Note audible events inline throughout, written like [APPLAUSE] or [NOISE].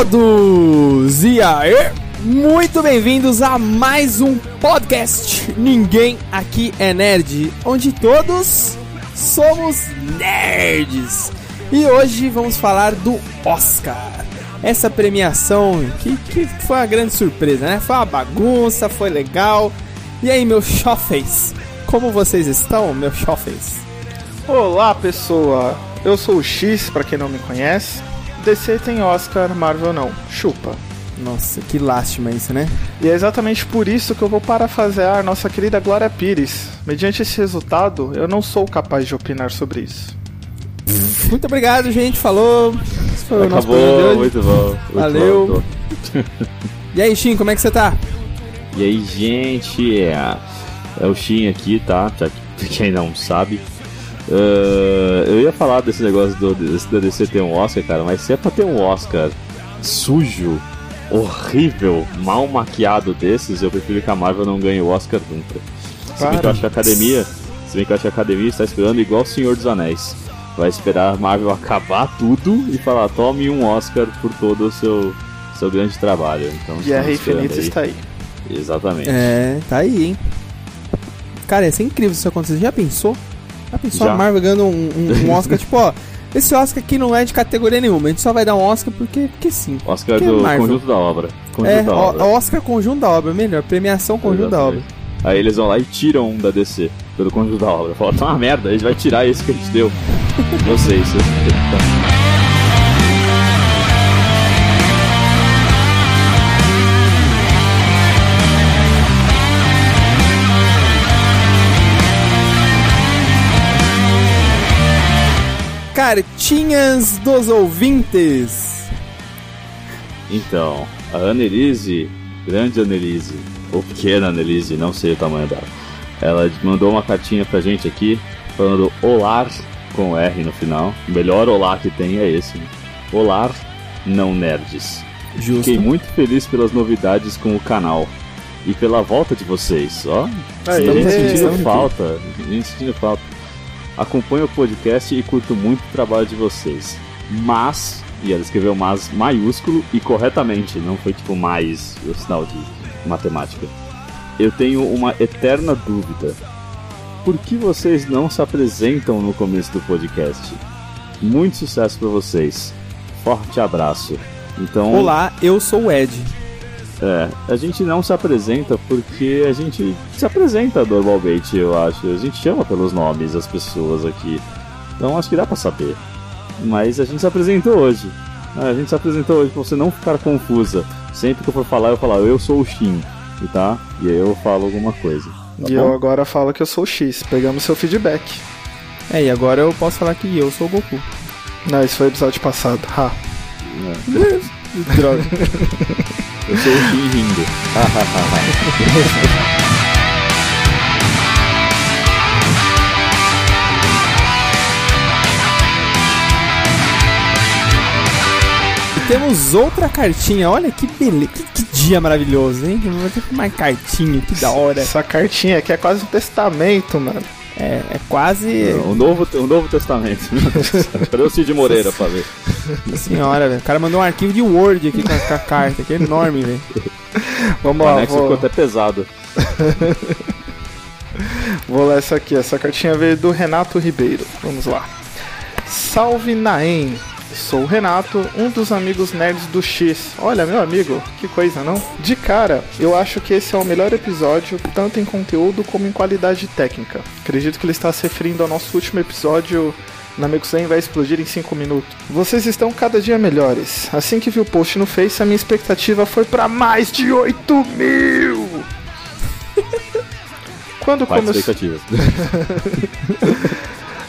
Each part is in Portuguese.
Todos! E aí? Muito bem-vindos a mais um podcast Ninguém Aqui é Nerd, onde todos somos nerds. E hoje vamos falar do Oscar. Essa premiação que, que foi uma grande surpresa, né? Foi uma bagunça, foi legal. E aí, meus chofes? Como vocês estão, meus chofes? Olá, pessoa. Eu sou o X, para quem não me conhece. DC tem Oscar, Marvel não. Chupa. Nossa, que lástima isso, né? E é exatamente por isso que eu vou parafrasear nossa querida Glória Pires. Mediante esse resultado, eu não sou capaz de opinar sobre isso. Muito obrigado, gente. Falou. Esse foi Acabou, o nosso programa de hoje. Muito bom. Muito Valeu. Bom, [LAUGHS] e aí, Shin, como é que você tá? E aí, gente? É, é o Shin aqui, tá? Pra quem não sabe. Uh, eu ia falar desse negócio do, desse DC ter um Oscar, cara, mas se é pra ter um Oscar sujo, horrível, mal maquiado desses, eu prefiro que a Marvel não ganhe o Oscar nunca. Se bem que eu acho que a academia. Se bem que eu acho que a academia está esperando igual o Senhor dos Anéis. Vai esperar a Marvel [LAUGHS] acabar tudo e falar, tome um Oscar por todo o seu, seu grande trabalho. Então, Guerra Infinita está aí. Exatamente. É, tá aí, hein? Cara, ia ser incrível se isso acontecer. Já pensou? Já pensou Já. a Marvel ganhando um, um, um [LAUGHS] Oscar, tipo, ó. Esse Oscar aqui não é de categoria nenhuma, a gente só vai dar um Oscar porque, porque sim. Oscar porque do é conjunto da obra. Conjunto é, da obra. Oscar conjunto da obra, melhor. Premiação conjunto Exatamente. da obra. Aí eles vão lá e tiram um da DC pelo conjunto da obra. Fala, tá uma merda, a gente vai tirar esse que a gente deu. [LAUGHS] Não sei, isso. Cartinhas dos ouvintes. Então, a Annelise, grande Annelise, ou pequena Annelise, não sei o tamanho dela, ela mandou uma cartinha pra gente aqui, falando olá com R no final. O melhor olá que tem é esse. Né? Olá, não nerds. Justo. Fiquei muito feliz pelas novidades com o canal e pela volta de vocês. Ó, Aí, a gente sentindo falta, a gente sentindo falta. Acompanho o podcast e curto muito o trabalho de vocês. Mas, e ela escreveu mas maiúsculo e corretamente, não foi tipo mais o sinal de matemática. Eu tenho uma eterna dúvida. Por que vocês não se apresentam no começo do podcast? Muito sucesso para vocês. Forte abraço. Então, Olá, eu sou o Ed. É, a gente não se apresenta porque a gente se apresenta normalmente, eu acho. A gente chama pelos nomes as pessoas aqui. Então acho que dá pra saber. Mas a gente se apresentou hoje. A gente se apresentou hoje pra você não ficar confusa. Sempre que eu for falar, eu falar, eu sou o Shin. E tá? E aí eu falo alguma coisa. Tá e bom? eu agora falo que eu sou o X. Pegamos seu feedback. É, e agora eu posso falar que eu sou o Goku. Não, isso foi o episódio passado. Ha. É. [LAUGHS] Droga. [LAUGHS] Eu sou o Shin rindo. [LAUGHS] temos outra cartinha. Olha que beleza. Que, que, dia maravilhoso, hein? Vou ter uma cartinha, que da hora. Essa cartinha aqui é quase um testamento, mano. É, é quase. O novo, o novo Testamento. Cadê o Cid Moreira pra ver? Senhora, velho. O cara mandou um arquivo de Word aqui com a, com a carta, que é enorme, velho. Vamos lá. O anexo vou... ficou até pesado. [LAUGHS] vou ler essa aqui. Essa cartinha veio do Renato Ribeiro. Vamos lá. Salve Naem. Sou o Renato, um dos amigos nerds do X. Olha, meu amigo, que coisa, não? De cara, eu acho que esse é o melhor episódio, tanto em conteúdo como em qualidade técnica. Acredito que ele está se referindo ao nosso último episódio Nameku 100 vai explodir em 5 minutos. Vocês estão cada dia melhores. Assim que vi o post no Face, a minha expectativa foi para mais de 8 mil! [LAUGHS] Quando começou. [LAUGHS]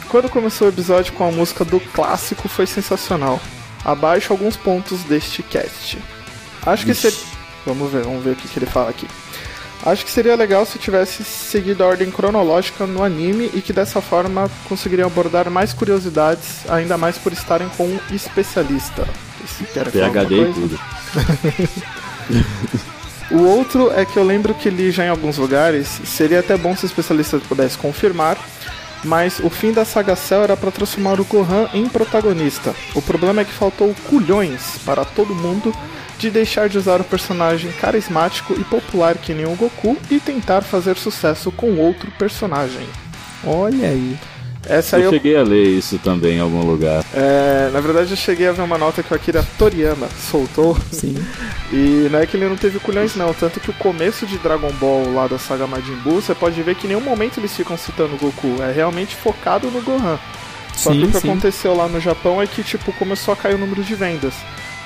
Quando começou o episódio com a música do clássico foi sensacional. Abaixo alguns pontos deste cast. Acho que seria. Vamos ver, vamos ver o que, que ele fala aqui. Acho que seria legal se tivesse seguido a ordem cronológica no anime e que dessa forma conseguiriam abordar mais curiosidades, ainda mais por estarem com um especialista. Esse PHD e tudo. [LAUGHS] o outro é que eu lembro que li já em alguns lugares, seria até bom se o especialista pudesse confirmar mas o fim da saga Cell era para transformar o Gohan em protagonista. O problema é que faltou culhões para todo mundo de deixar de usar o personagem carismático e popular que nem o Goku e tentar fazer sucesso com outro personagem. Olha aí. Essa Eu eu, cheguei a ler isso também em algum lugar. é, na verdade eu cheguei a ver uma nota que o Akira Toriyama soltou Sim. [LAUGHS] e não é que ele não teve culhões não, tanto que o começo de Dragon Ball lá da saga Majin Buu, você pode ver que em nenhum momento eles ficam citando o Goku, é realmente focado no Gohan. Só que Sim, o que sim. aconteceu lá no Japão é que, tipo, começou a cair o número de vendas.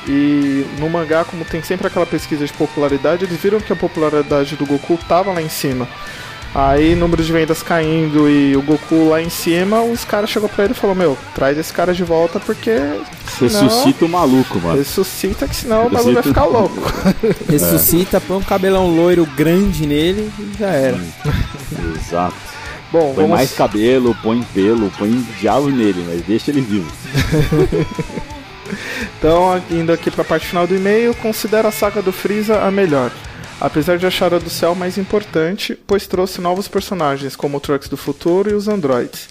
E no mangá, como tem sempre aquela pesquisa de popularidade, eles viram que a popularidade do Goku tava lá em cima. Aí, número de vendas caindo e o Goku lá em cima, os caras chegou pra ele e falou: Meu, traz esse cara de volta porque. senão- Ressuscita o maluco, mano. Ressuscita que senão o bagulho vai Ressuscita- ficar louco. [LAUGHS] [LAUGHS] Ressuscita, põe um cabelão loiro grande nele e já era. Exato. [LAUGHS] Bom, Põe vamos. mais cabelo, põe pelo, põe diabo nele, mas deixa ele vivo. Então, indo aqui pra parte final do e-mail, considero a saga do Freeza a melhor. Apesar de achar a do céu mais importante, pois trouxe novos personagens, como o Trunks do futuro e os androids.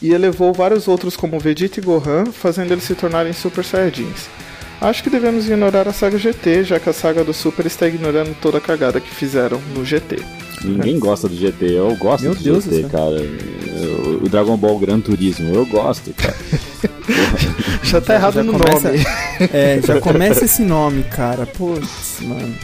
E elevou vários outros como Vegeta e Gohan, fazendo eles se tornarem Super Saiyajins. Acho que devemos ignorar a saga GT, já que a saga do Super está ignorando toda a cagada que fizeram no GT. Ninguém gosta do GT, eu gosto Meu do Deus do GT, céu. cara. Eu- o Dragon Ball Gran Turismo, eu gosto, cara. [LAUGHS] Já tá errado já no começa- nome. [LAUGHS] É, já começa esse nome, cara. Putz, mano.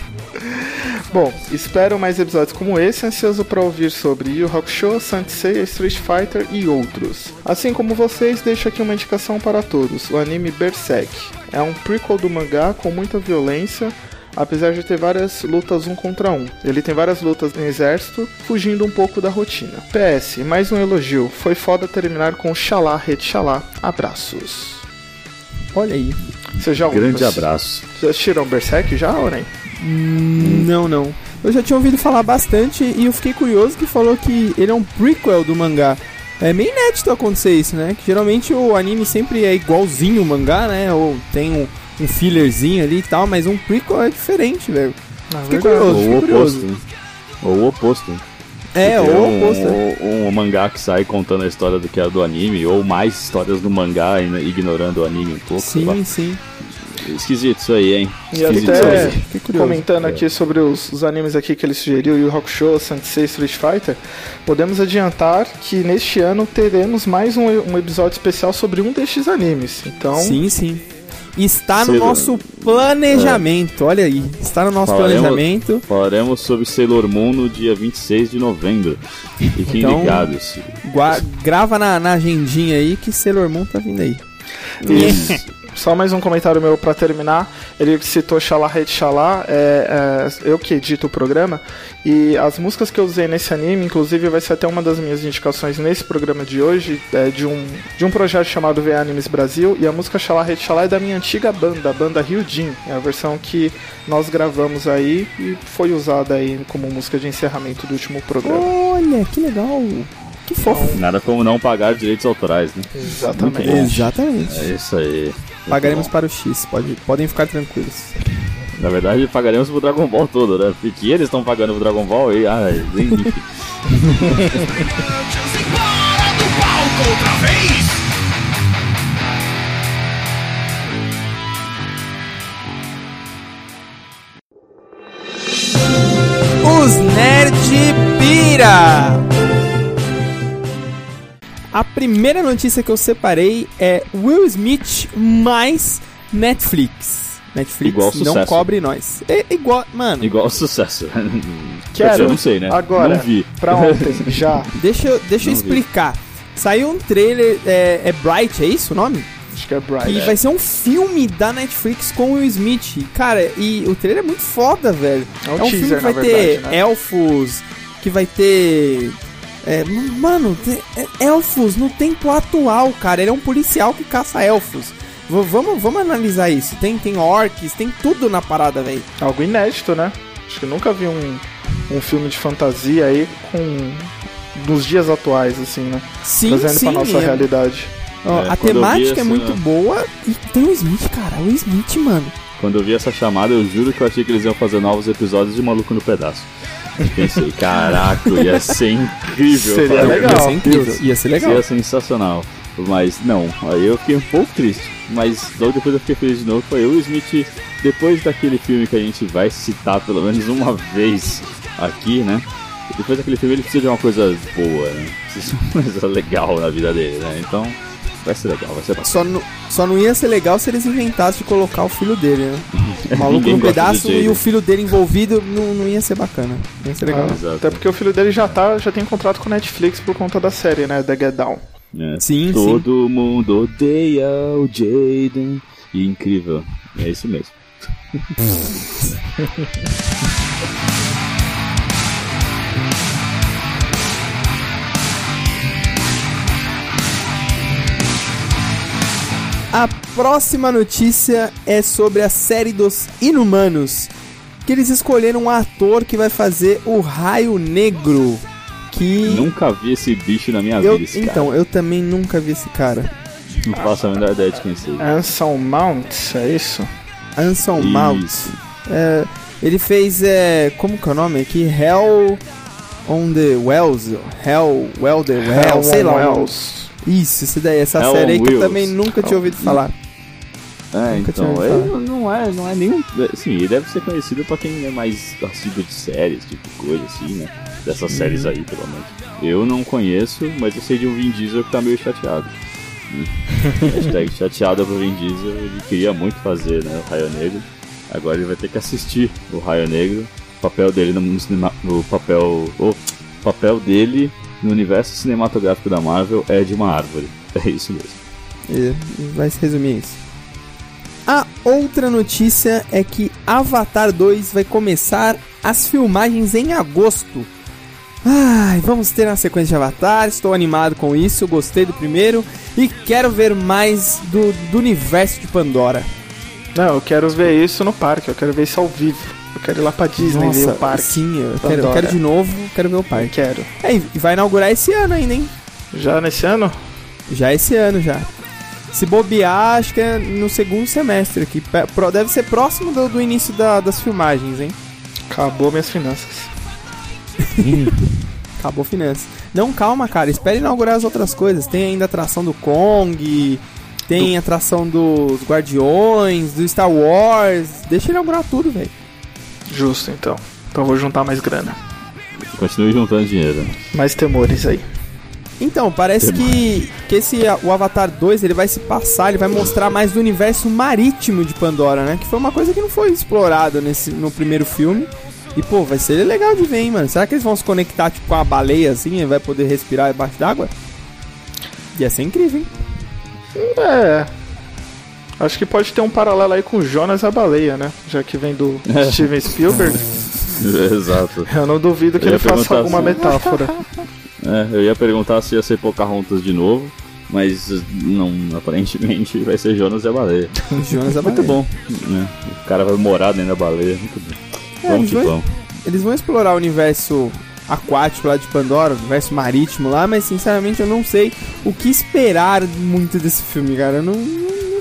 Bom, espero mais episódios como esse, ansioso para ouvir sobre Yu Yu Hakusho, Sansei, Street Fighter e outros. Assim como vocês, deixo aqui uma indicação para todos, o anime Berserk. É um prequel do mangá com muita violência, apesar de ter várias lutas um contra um. Ele tem várias lutas em exército, fugindo um pouco da rotina. PS, mais um elogio, foi foda terminar com Xalá, Rede Xalá. Abraços. Olha aí. Você já Grande abraço. Vocês assistiram Berserk já, ou nem? Não, não. Eu já tinha ouvido falar bastante e eu fiquei curioso que falou que ele é um prequel do mangá. É meio inédito acontecer isso, né? Que geralmente o anime sempre é igualzinho o mangá, né? Ou tem um, um fillerzinho ali e tal, mas um prequel é diferente, velho. Fiquei curioso, Ou fiquei o curioso. oposto. Ou o oposto. É, ou o um, oposto. né? um, um mangá que sai contando a história do que é do anime, ou mais histórias do mangá e ignorando o anime um pouco. sei lá. Sim, sim. Esquisito isso aí, hein? E Esquisito até- isso aí. Comentando aqui sobre os, os animes aqui que ele sugeriu, Yu Yu Hakusho, Sansei Street Fighter, podemos adiantar que neste ano teremos mais um, um episódio especial sobre um destes animes. Então, Sim, sim. Está no nosso planejamento, olha aí. Está no nosso Falaremos- planejamento. Falaremos sobre Sailor Moon no dia 26 de novembro. Fiquem Então- ligados. Grava na, na agendinha aí que Sailor Moon tá vindo aí. e [LAUGHS] só mais um comentário meu pra terminar. Ele citou Xalá Rede Xalá, é, é, eu que edito o programa, e as músicas que eu usei nesse anime, inclusive vai ser até uma das minhas indicações nesse programa de hoje, é de um, de um projeto chamado V Animes Brasil, e a música Xalá Rede Xalá é da minha antiga banda, a banda Rio Jin, é a versão que nós gravamos aí e foi usada aí como música de encerramento do último programa. Olha, que legal. Que fofo. Nada como não pagar direitos autorais, né? Exatamente. Exatamente. É isso aí. Pagaremos para o X, pode, podem ficar tranquilos. Na verdade, pagaremos pro Dragon Ball todo, né? Porque eles estão pagando pro Dragon Ball e. Ai, nem. Outra vez! Os Nerd Pira! A primeira notícia que eu separei é Will Smith mais Netflix. Netflix Igual não sucesso. cobre nós. É igual, mano, Igual sucesso. [LAUGHS] Quero. Eu não sei, né? Agora, Não vi. pra ontem, [LAUGHS] já. deixa, eu- deixa eu Não vi. explicar. Saiu um trailer, é, é Bright, é isso o nome? Acho que é Bright. E vai ser um filme da Netflix com o Will Smith. Cara, e o trailer é muito foda, velho. É um É um filme teaser, que vai na ter verdade, né? elfos, que vai ter. É, mano, tem- é, elfos no tempo atual, cara. Ele é um policial que caça elfos. V- vamos, vamos analisar isso. Tem, tem orcs, tem tudo na parada, velho. Algo inédito, né? Acho que nunca vi um, um filme de fantasia aí com. nos dias atuais, assim, né? Sim, Trazendo sim. pra nossa é- realidade. ó, É, a temática é muito boa e tem o Smith, cara. O Smith, mano. Quando eu vi essa chamada, eu juro que eu achei que eles iam fazer novos episódios de Maluco no Pedaço. Pensei, caraca, ia ser incrível. Seria Falei, legal. Ia ser incrível, ia ser legal. Seria sensacional. Mas não, aí eu fiquei um pouco triste. Mas logo depois eu fiquei feliz de novo. Foi o Smith, depois daquele filme que a gente vai citar pelo menos uma vez aqui, né? Depois daquele filme ele precisa de uma coisa boa, né? Precisa de uma coisa legal na vida dele, né? Então vai ser legal, vai ser bacana. Só, não- só não ia ser legal se eles inventassem de colocar o filho dele, né? O maluco do pedaço e o filho dele envolvido não, não ia ser bacana. Não ia ser legal. Ah, Exato. até porque o filho dele já tá, já tem contrato com a Netflix por conta da série, né? The Get Down. né? Sim, Todo mundo odeia o Jaden. E incrível. É isso mesmo. [LAUGHS] A próxima notícia é sobre a série dos Inumanos. Que eles escolheram um ator que vai fazer o Raio Negro. Que. Nunca vi esse bicho na minha eu, vida, esse então, eu também nunca vi esse cara. cara. Não faço a menor ideia de quem seja. Anson Mount, é isso? Anson Isso. Mount. É, ele fez. É, como que é o nome aqui? Hell on the Wells. Hell, Well the Well, Hell sei on lá. Wells. Isso, esse daí, essa Hell série aí que eu também nunca tinha ouvido falar. É, Nunca tinha então, ele falar. não é, não é nenhum. Assim, ele deve ser conhecido pra quem é mais assíduo de séries, tipo coisa assim, né? Dessas Uhum. séries aí, pelo menos. Eu não conheço, mas eu sei de um Vin Diesel que tá meio chateado. [LAUGHS] Hashtag chateado pro Vin Diesel, ele queria muito fazer, né? O Raio Negro. Agora ele vai ter que assistir o Raio Negro. O papel dele no, cinema, no papel. O papel dele no universo cinematográfico da Marvel é de uma árvore. [LAUGHS] É isso mesmo. E vai se resumir isso. A outra notícia é que Avatar 2 vai começar as filmagens em agosto. Ai, vamos ter uma sequência de Avatar, estou animado com isso, gostei do primeiro e quero ver mais do, do universo de Pandora. Não, eu quero ver isso no parque, eu quero ver isso ao vivo. Eu quero ir lá pra Disney ver o parque. sim, eu quero, eu quero de novo, quero ver o parque. Quero. É, e vai inaugurar esse ano ainda, hein? Já nesse ano? Já esse ano já. Se bobear, acho que é no segundo semestre aqui. Deve ser próximo do, do início da- das filmagens, hein? Acabou minhas finanças. [LAUGHS] Acabou finanças. Não, calma, cara. Espere inaugurar as outras coisas. Tem ainda atração do Kong. Tem atração dos Guardiões, do Star Wars. Deixa inaugurar tudo, velho. Justo, então. Então eu vou juntar mais grana. Continue juntando dinheiro. Mais temores aí. Então, parece que, que esse o Avatar 2 ele vai se passar, ele vai mostrar mais do universo marítimo de Pandora, né? Que foi uma coisa que não foi explorada nesse, no primeiro filme. E, pô, vai ser legal de ver, hein, mano? Será que eles vão se conectar, tipo, com a baleia, assim, e vai poder respirar debaixo d'água? Ia ser incrível, hein? É. Acho que pode ter um paralelo aí com Jonas a Baleia, né? Já que vem do Steven Spielberg. [LAUGHS] Exato. Eu não duvido que ele faça alguma assim. metáfora. [LAUGHS] É, eu ia perguntar se ia ser Pocahontas de novo, mas não, aparentemente vai ser Jonas e a baleia. [LAUGHS] Jonas a Muito bom, né? O cara vai morar dentro da baleia, muito bom. É, Vamos eles que vão-. Eles vão explorar o universo aquático lá de Pandora, o universo marítimo lá, mas sinceramente eu não sei o que esperar muito desse filme, cara. Eu não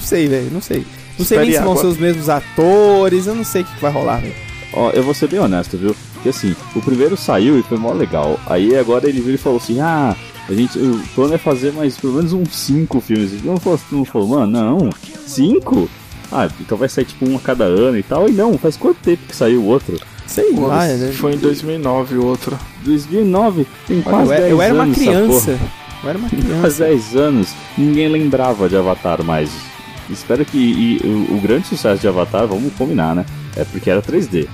sei, velho. Não sei. Não sei nem Espere se vão água. ser os mesmos atores, eu não sei o que que vai rolar, velho. Ó, eu vou ser bem honesto, viu? Porque assim, o primeiro saiu e foi mó legal. Aí agora ele veio e falou assim: ah, a gente, o plano é fazer mais pelo menos uns cinco filmes. E não falou, não falou, mano, não, cinco? Ah, então vai sair tipo um a cada ano e tal. E não, faz quanto tempo que saiu o outro? Sei lá, né? Foi em 2009 o outro. 2009, tem Olha, quase eu, 10 eu era uma anos criança. Eu era uma criança. 10 anos, ninguém lembrava de Avatar mais. Espero que e o, o grande sucesso de Avatar, vamos combinar, né? É porque era 3D,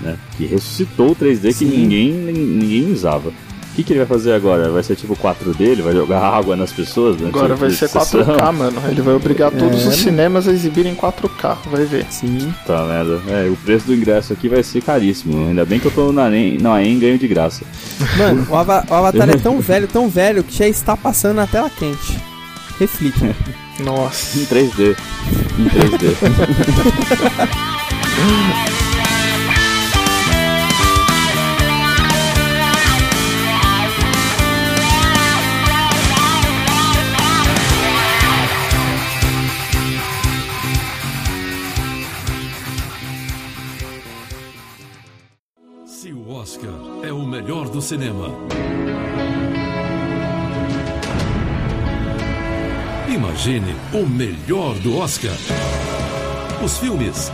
né? Que ressuscitou o 3D Sim. que ninguém, ninguém usava. O que, que ele vai fazer agora? Vai ser tipo 4D? Ele vai jogar [LAUGHS] água nas pessoas? Né? Agora Tipo, vai ser sessão? 4K, [LAUGHS] mano. Ele vai obrigar todos É, os né? cinemas a exibirem 4K. Vai ver. Sim. Tá merda. É, o preço do ingresso aqui vai ser caríssimo. Ainda bem que eu tô na AEM, na AEM ganho de graça. Mano, o, Ava- o Avatar [LAUGHS] é tão velho, tão velho, que já está passando na tela quente. Reflita. Nossa. Em 3D. Em 3D. [LAUGHS] Se o Oscar é o melhor do cinema. Imagine o melhor do Oscar. Os filmes,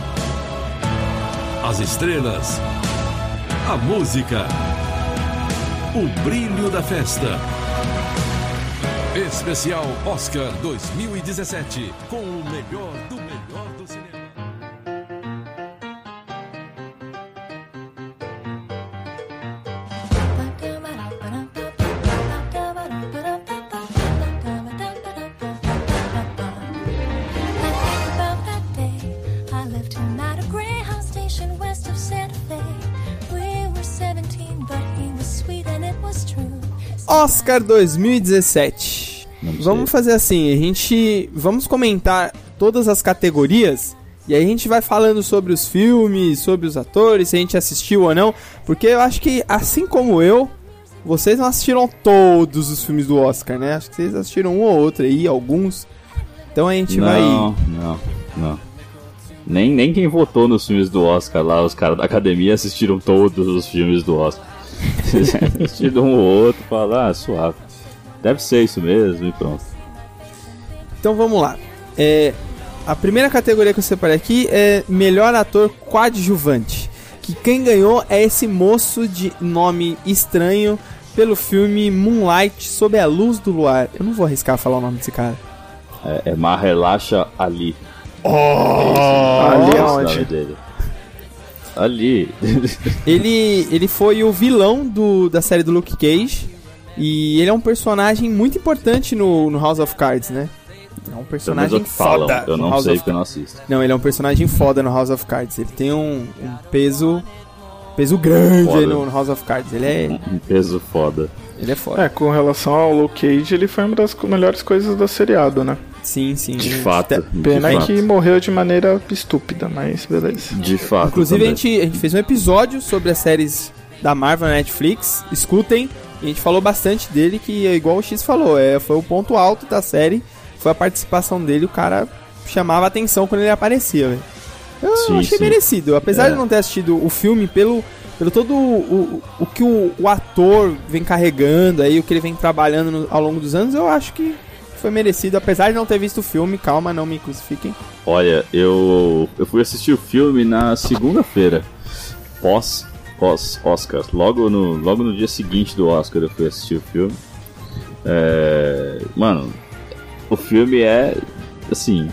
as estrelas, a música, o brilho da festa. Especial Oscar 2017 com o melhor do Oscar 2017. Não sei. Vamos fazer assim, a gente vamos comentar todas as categorias e aí a gente vai falando sobre os filmes, sobre os atores, se a gente assistiu ou não, porque eu acho que assim como eu, vocês não assistiram todos os filmes do Oscar, né? Acho que vocês assistiram um ou outro aí, alguns. Então a gente vai Não, não, não. Nem, nem quem votou nos filmes do Oscar lá, os caras da academia assistiram todos os filmes do Oscar. Assistiram um ou outro, falaram, ah, suave. Deve ser isso mesmo e pronto. Então vamos lá. É, a primeira categoria que eu separei aqui é melhor ator coadjuvante. Que quem ganhou é esse moço de nome estranho pelo filme Moonlight Sob a Luz do Luar. Eu não vou arriscar falar o nome desse cara. É, é Mahelacha Ali. Ali Esse é o aonde? nome dele. Ali. Ele, ele foi o vilão do, da série do Luke Cage. E ele é um personagem muito importante no, no House of Cards, né? É um é personagem falam. foda Eu no não House sei of porque eu não assisto. Não, ele é um personagem foda no House of Cards. Ele tem um, um peso peso grande no, no House of Cards. Ele é, Um peso foda. ele é foda. É, com relação ao Luke Cage, ele foi uma das melhores coisas do seriado, né? Sim, sim. De fato. de Pena fato. que morreu de maneira estúpida, mas beleza. De fato. Inclusive, a gente, a gente fez um episódio sobre as séries da Marvel na Netflix. Escutem. E a gente falou bastante dele, que é igual o X falou. É, foi o ponto alto da série. Foi a participação dele. O cara chamava atenção quando ele aparecia, velho. Eu Sim, achei sim. merecido. Apesar É. de não ter assistido o filme pelo, pelo todo o, o, o que o, o ator vem carregando aí, o que ele vem trabalhando no- ao longo dos anos, eu acho que foi merecido. Apesar de não ter visto o filme, calma, não me crucifiquem. Olha, eu, eu fui assistir o filme na segunda-feira, pós, pós Oscar. Logo no, logo no dia seguinte do Oscar eu fui assistir o filme. É, mano, o filme é, assim,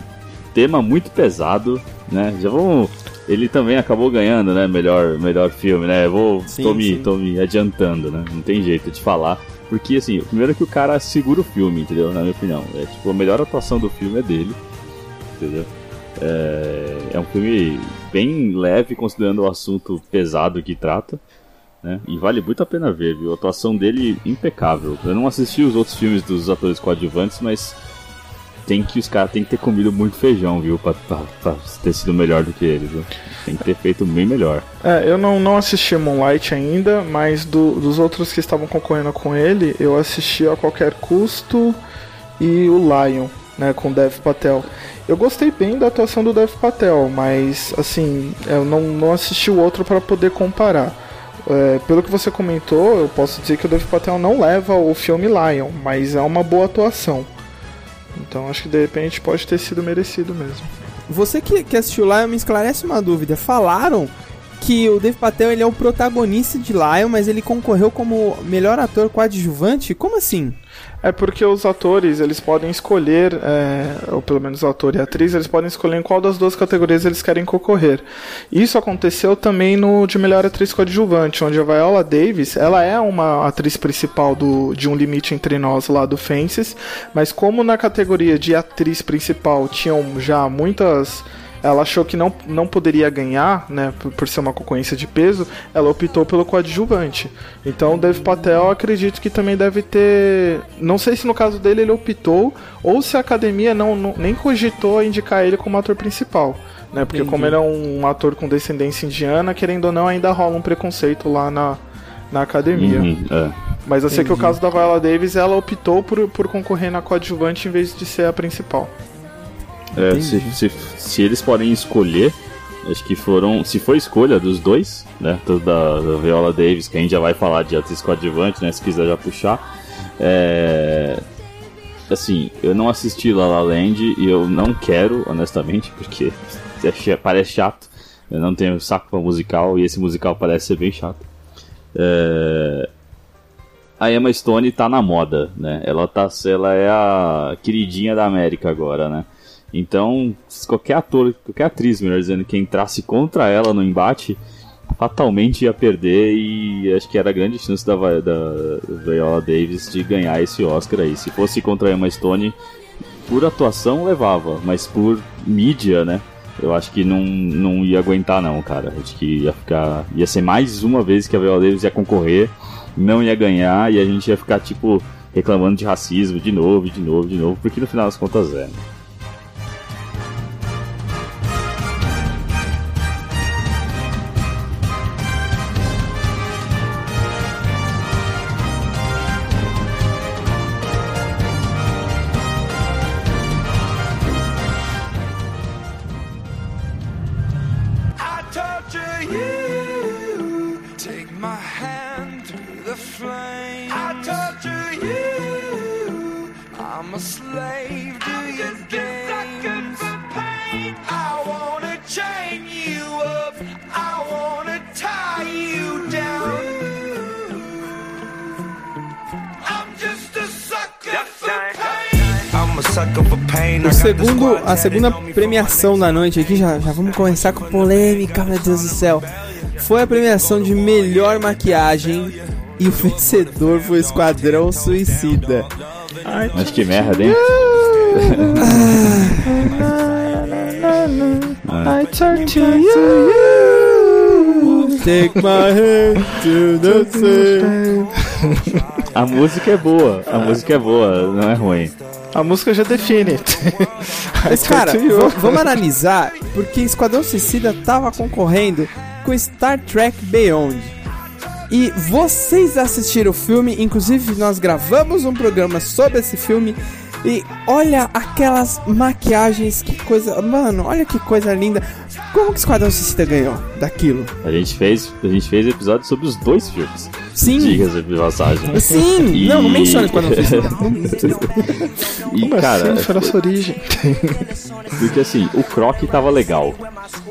tema muito pesado, né? Já vamos... Ele também acabou ganhando, né? Melhor, melhor filme, né? Eu vou, Sim, tô, me, sim. tô me adiantando, né? Não tem jeito de falar. Porque, assim, primeiro é que o cara segura o filme, entendeu? Na minha opinião. É, tipo, a melhor atuação do filme é dele, entendeu? É, é um filme bem leve, considerando o assunto pesado que trata. Né? E vale muito a pena ver, viu? A atuação dele impecável. Eu não assisti os outros filmes dos atores coadjuvantes, mas tem que os caras têm que ter comido muito feijão, viu? Pra, pra- pra ter sido melhor do que ele, viu? Tem que ter feito bem melhor. É, eu não, não assisti Moonlight ainda, mas do- dos outros que estavam concorrendo com ele, eu assisti a qualquer custo e o Lion, né, com Dev Patel. Eu gostei bem da atuação do Dev Patel, mas assim, eu não, não assisti o outro para poder comparar. É, pelo que você comentou, eu posso dizer que o Dev Patel não leva o filme Lion, mas é uma boa atuação. Então acho que de repente pode ter sido merecido mesmo. Você que, que assistiu Lion me esclarece uma dúvida. Falaram que o Dave Patel ele é o protagonista de Lion, mas ele concorreu como melhor ator coadjuvante? Como assim? É porque os atores, eles podem escolher, é, ou pelo menos o ator e a atriz, eles podem escolher em qual das duas categorias eles querem concorrer. Isso aconteceu também no de melhor atriz coadjuvante, onde a Viola Davis, ela é uma atriz principal do, de Um Limite Entre Nós lá do Fences, mas como na categoria de atriz principal tinham já muitas ela achou que não, não poderia ganhar, né, por, por ser uma concorrência de peso, ela optou pelo coadjuvante. Então o Dev Patel acredito que também deve ter. Não sei se no caso dele ele optou, ou se a academia não, não- nem cogitou indicar ele como ator principal. Né, porque Entendi. como ele é um ator com descendência indiana, querendo ou não, ainda rola um preconceito lá na, na academia. Uhum, é. Mas eu sei que o caso da Viola Davis, ela optou por, por concorrer na coadjuvante em vez de ser a principal. É, se, se, se eles podem escolher, Acho que foram, se foi escolha dos dois, né? Tanto da, da Viola Davis, que a gente já vai falar de atriz coadjuvante, né? Se quiser já puxar. É, assim, eu não assisti La La Land e eu não quero, honestamente, porque [LAUGHS] é parece chato. Eu não tenho saco pra musical e esse musical parece ser bem chato. É, A Emma Stone tá na moda, né? Ela, tá, ela é a queridinha da América agora, né? Então, qualquer ator, qualquer atriz, melhor dizendo, que entrasse contra ela no embate, fatalmente ia perder e acho que era a grande chance da, da Viola Davis de ganhar esse Oscar aí. Se fosse contra a Emma Stone, por atuação levava, mas por mídia, né? Eu acho que não, não ia aguentar não, cara. Acho que ia ficar. Ia ser mais uma vez que a Viola Davis ia concorrer, não ia ganhar e a gente ia ficar, tipo, reclamando de racismo de novo, de novo, de novo, porque no final das contas é. né? O segundo, a segunda premiação da noite aqui, já, já vamos começar com polêmica, meu Deus do céu. Foi a premiação de melhor maquiagem e o vencedor foi o Esquadrão Suicida. Mas que merda, hein? [LAUGHS] I turn to you. Take my hand to the [LAUGHS] sea. A música é boa, a música é boa, não é ruim. A música já define. [LAUGHS] Mas, cara, vamos analisar, porque Esquadrão Suicida tava concorrendo com Star Trek Beyond. E vocês assistiram o filme, inclusive nós gravamos um programa sobre esse filme. E olha aquelas maquiagens, que coisa. Mano, olha que coisa linda. Como que Esquadrão Suicida ganhou daquilo? A gente fez, a gente fez episódio sobre os dois filmes. Sim. Diga-se de passagem. [LAUGHS] Sim, E- não, não menciona Esquadrão Suicida. [LAUGHS] E, Como cara, assim? Foi nossa origem. [LAUGHS] porque assim, o Croc tava legal.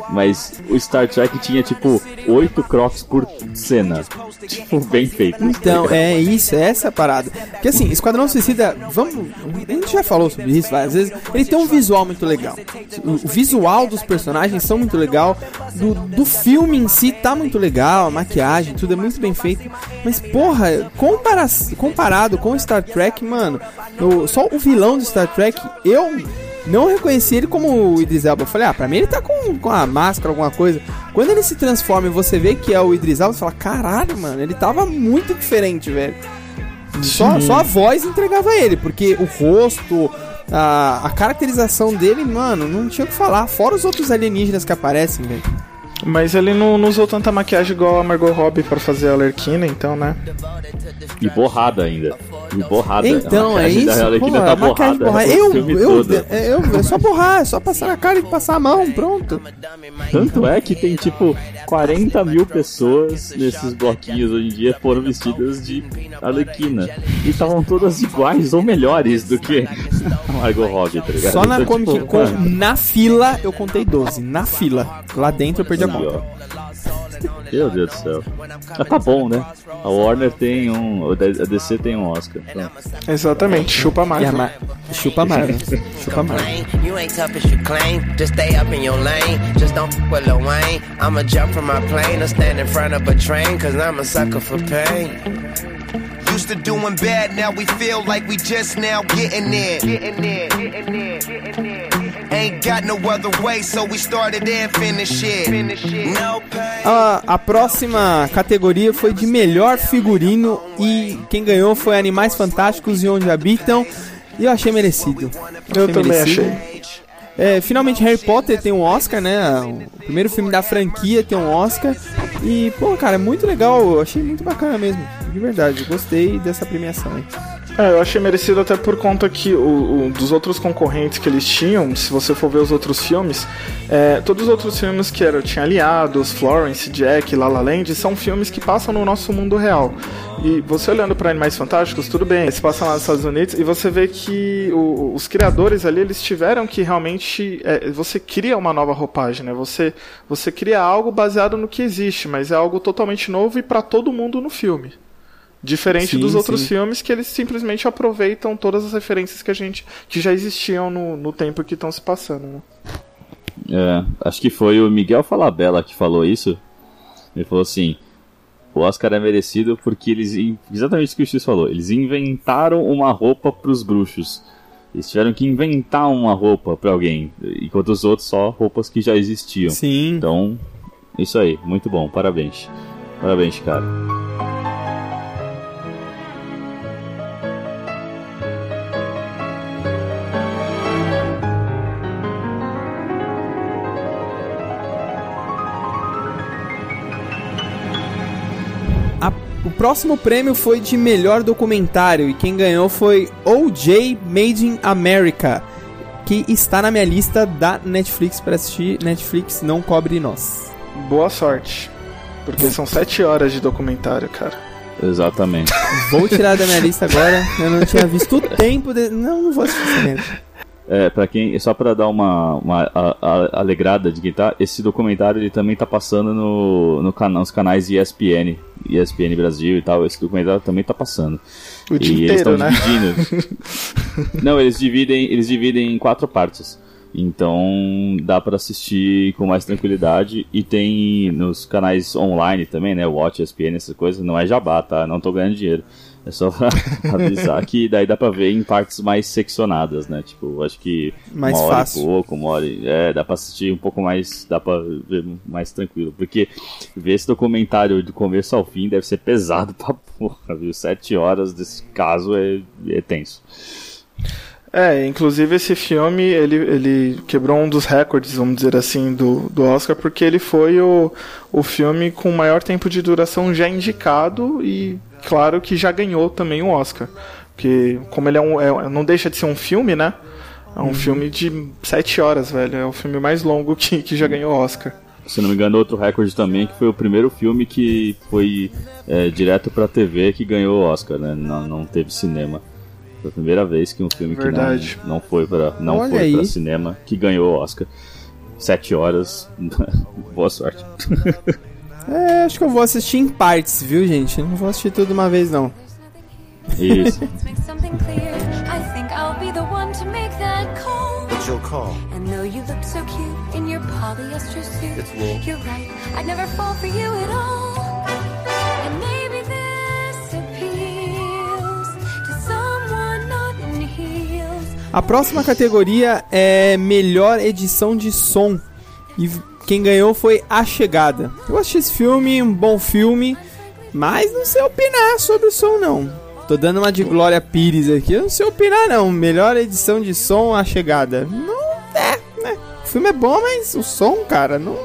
Mas o Star Trek tinha tipo oito Crocs por cena. Tipo, bem feito. Então, é isso, é essa a parada. Porque assim, Esquadrão Suicida, vamos. A gente já falou sobre isso várias vezes. Ele tem um visual muito legal. O, o visual dos personagens são muito legal. Do, do filme em si tá muito legal. A maquiagem, tudo é muito bem feito. Mas, porra, compara comparado com Star Trek, mano, o- só o vilão do Star Trek, eu não reconheci ele como o Idris Elba. Eu falei, ah, pra mim ele tá com, com a máscara, alguma coisa. Quando ele se transforma e você vê que é o Idris Elba, você fala, caralho, mano, ele tava muito diferente, velho. Só, só a voz entregava ele, porque o rosto, a, a caracterização dele, mano, não tinha o que falar. Fora os outros alienígenas que aparecem, velho. Mas ele não, não usou tanta maquiagem igual a Margot Robbie pra fazer a Lerquina, então, né? E borrada ainda. E borrada. Então, A é isso. da Pô, tá borrada. borrada. o Eu, eu, todo. é, eu, é só borrar, é só passar na cara e passar a mão, pronto. Tanto é que tem tipo 40 mil pessoas nesses bloquinhos hoje em dia foram vestidas de Arlequina. E estavam todas iguais ou melhores do que [LAUGHS] Margot Robbie, tá ligado? Só na Então, Comic tipo, Con, na fila, eu contei 12. Na fila. Lá dentro eu perdi a conta. Meu Deus do céu. Mas tá bom, né? A Warner tem um. A DC tem um Oscar. Então, Exatamente, chupa mais. E a Ma- Chupa Marvel. Chupa Marvel. Lane. You ain't tough as you claim. Just stay up in your lane. Just don't f with Lil Wayne. I'ma jump from my plane or stand in front of a train. Cause I'm a sucker for pain. Used to doing bad, now we feel like we just now getting in. Getting in, getting in, getting in. Ain't got no other way, so we started and finished it. No pain. A, a próxima categoria foi de melhor figurino e quem ganhou foi Animais Fantásticos e Onde Habitam. E eu achei merecido. Eu Achei também merecido. achei. É, finalmente Harry Potter tem um Oscar, né? O primeiro filme da franquia tem um Oscar. E, pô, cara, é muito legal. Eu achei muito bacana mesmo. De verdade, gostei dessa premiação aí. É, eu achei merecido até por conta que o, o- dos outros concorrentes que eles tinham, se você for ver os outros filmes, é, todos os outros filmes que eram, tinha Aliados, Florence, Jack, La La Land, são filmes que passam no nosso mundo real. E você olhando para Animais Fantásticos, tudo bem, eles passam lá nos Estados Unidos e você vê que o- os criadores ali, eles tiveram que realmente, é, você cria uma nova roupagem, né? Você, você cria algo baseado no que existe, mas é algo totalmente novo e para todo mundo no filme. Diferente Sim, dos outros sim. filmes que eles simplesmente aproveitam todas as referências que a gente que já existiam no, no tempo que estão se passando. Né? É, acho que foi o Miguel Falabella que falou isso. Ele falou assim: o Oscar é merecido porque eles. Exatamente o que o X falou. Eles inventaram uma roupa pros bruxos. Eles tiveram que inventar uma roupa pra alguém. Enquanto os outros só roupas que já existiam. Sim. Então, isso aí, muito bom, parabéns. Parabéns, cara. O próximo prêmio foi de melhor documentário e quem ganhou foi OJ Made in America, que está na minha lista da Netflix para assistir. Netflix não cobre nós. Boa sorte. Porque são sete horas de documentário, cara. Exatamente. Vou tirar da minha lista agora. Eu não tinha visto o tempo. De... Não, não vou assistir merda. É, para quem, só pra dar uma, uma a- a- alegrada de quem tá, esse documentário ele também tá passando no, no cana nos canais ESPN, ESPN Brasil e tal, esse documentário também tá passando. O dia e eles inteiro, estão né? dividindo. [LAUGHS] Não, eles dividem, eles dividem em quatro partes. Então dá pra assistir com mais tranquilidade e tem nos canais online também, né? Watch, ESPN, essas coisas. Não é jabá, tá? Não tô ganhando dinheiro. É só pra [LAUGHS] avisar que daí dá pra ver em partes mais seccionadas, né? Tipo, acho que Mais uma hora fácil. e pouco, uma hora e... É, dá pra assistir um pouco mais, dá pra ver mais tranquilo. Porque ver esse documentário do começo ao fim deve ser pesado pra porra, viu? Sete horas desse caso é, é tenso. É, inclusive esse filme, ele, ele quebrou um dos recordes, vamos dizer assim, do, do Oscar, porque ele foi o, o filme com maior tempo de duração já indicado e, claro, que já ganhou também o Oscar. Porque, como ele é um, é- não deixa de ser um filme, né? É um filme de sete horas, velho. É o filme mais longo que, que já ganhou o Oscar. Se não me engano, outro recorde também, que foi o primeiro filme que foi é, direto pra TV que ganhou o Oscar, né? Não, não teve cinema. Foi a primeira vez que um filme Verdade. que não, não foi pra, não Olha foi aí. pra cinema que ganhou o Oscar. Sete horas. [LAUGHS] Boa sorte. [LAUGHS] É, acho que eu vou assistir em partes, viu, gente? Não vou assistir tudo de uma vez, não. Isso. Let's make something clear. I think I'll be the one to make that call. What's your call? And though you look so cute in your polyester suit, It's wool. you're right. I'd never fall for you at all. And maybe this appeals to someone not in heels. A próxima categoria é melhor edição de som. E quem ganhou foi A Chegada. Eu assisti esse filme, um bom filme, mas não sei opinar sobre o som, não. Tô dando uma de Glória Pires aqui, eu não sei opinar, não. Melhor edição de som, A Chegada. Não, é, né? O filme é bom, mas o som, cara, não.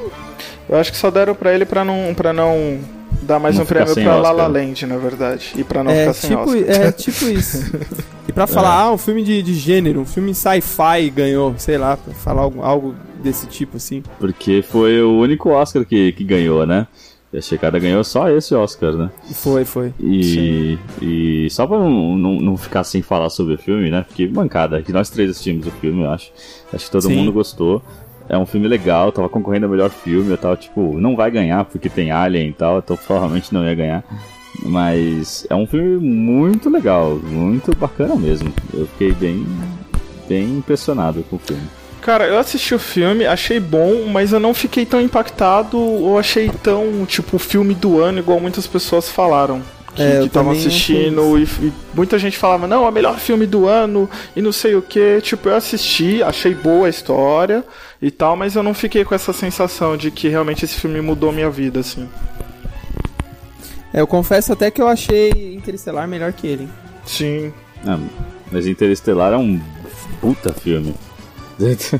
Eu acho que só deram pra ele pra não, pra não dar mais Não um prêmio pra La La. Land, na verdade. E pra não é, ficar sem tipo, Oscar. é tipo isso. [LAUGHS] E pra falar, ah, um filme de, de gênero, um filme sci-fi ganhou, sei lá, pra falar algo, algo desse tipo, assim. Porque foi o único Oscar que, que ganhou, né? E a Chegada ganhou só esse Oscar, né? Foi, foi. E, e só pra não, não, não ficar sem falar sobre o filme, né? Porque mancada, que nós três assistimos o filme, eu acho. Acho que todo Sim. mundo gostou. É um filme legal, tava concorrendo ao melhor filme, eu tava tipo, não vai ganhar porque tem Alien e tal, então provavelmente não ia ganhar. Mas é um filme muito legal, muito bacana mesmo. Eu fiquei bem, bem impressionado com o filme. Cara, eu assisti o filme, achei bom, mas eu não fiquei tão impactado ou achei tão, tipo, filme do ano, igual muitas pessoas falaram. Que É, eu estavam assistindo e, e muita gente falava, não, é o melhor filme do ano e não sei o que. Tipo, eu assisti, achei boa a história e tal, mas eu não fiquei com essa sensação de que realmente esse filme mudou minha vida, assim. É, eu confesso até que eu achei Interestelar melhor que ele. Sim. Ah, mas Interestelar é um puta filme.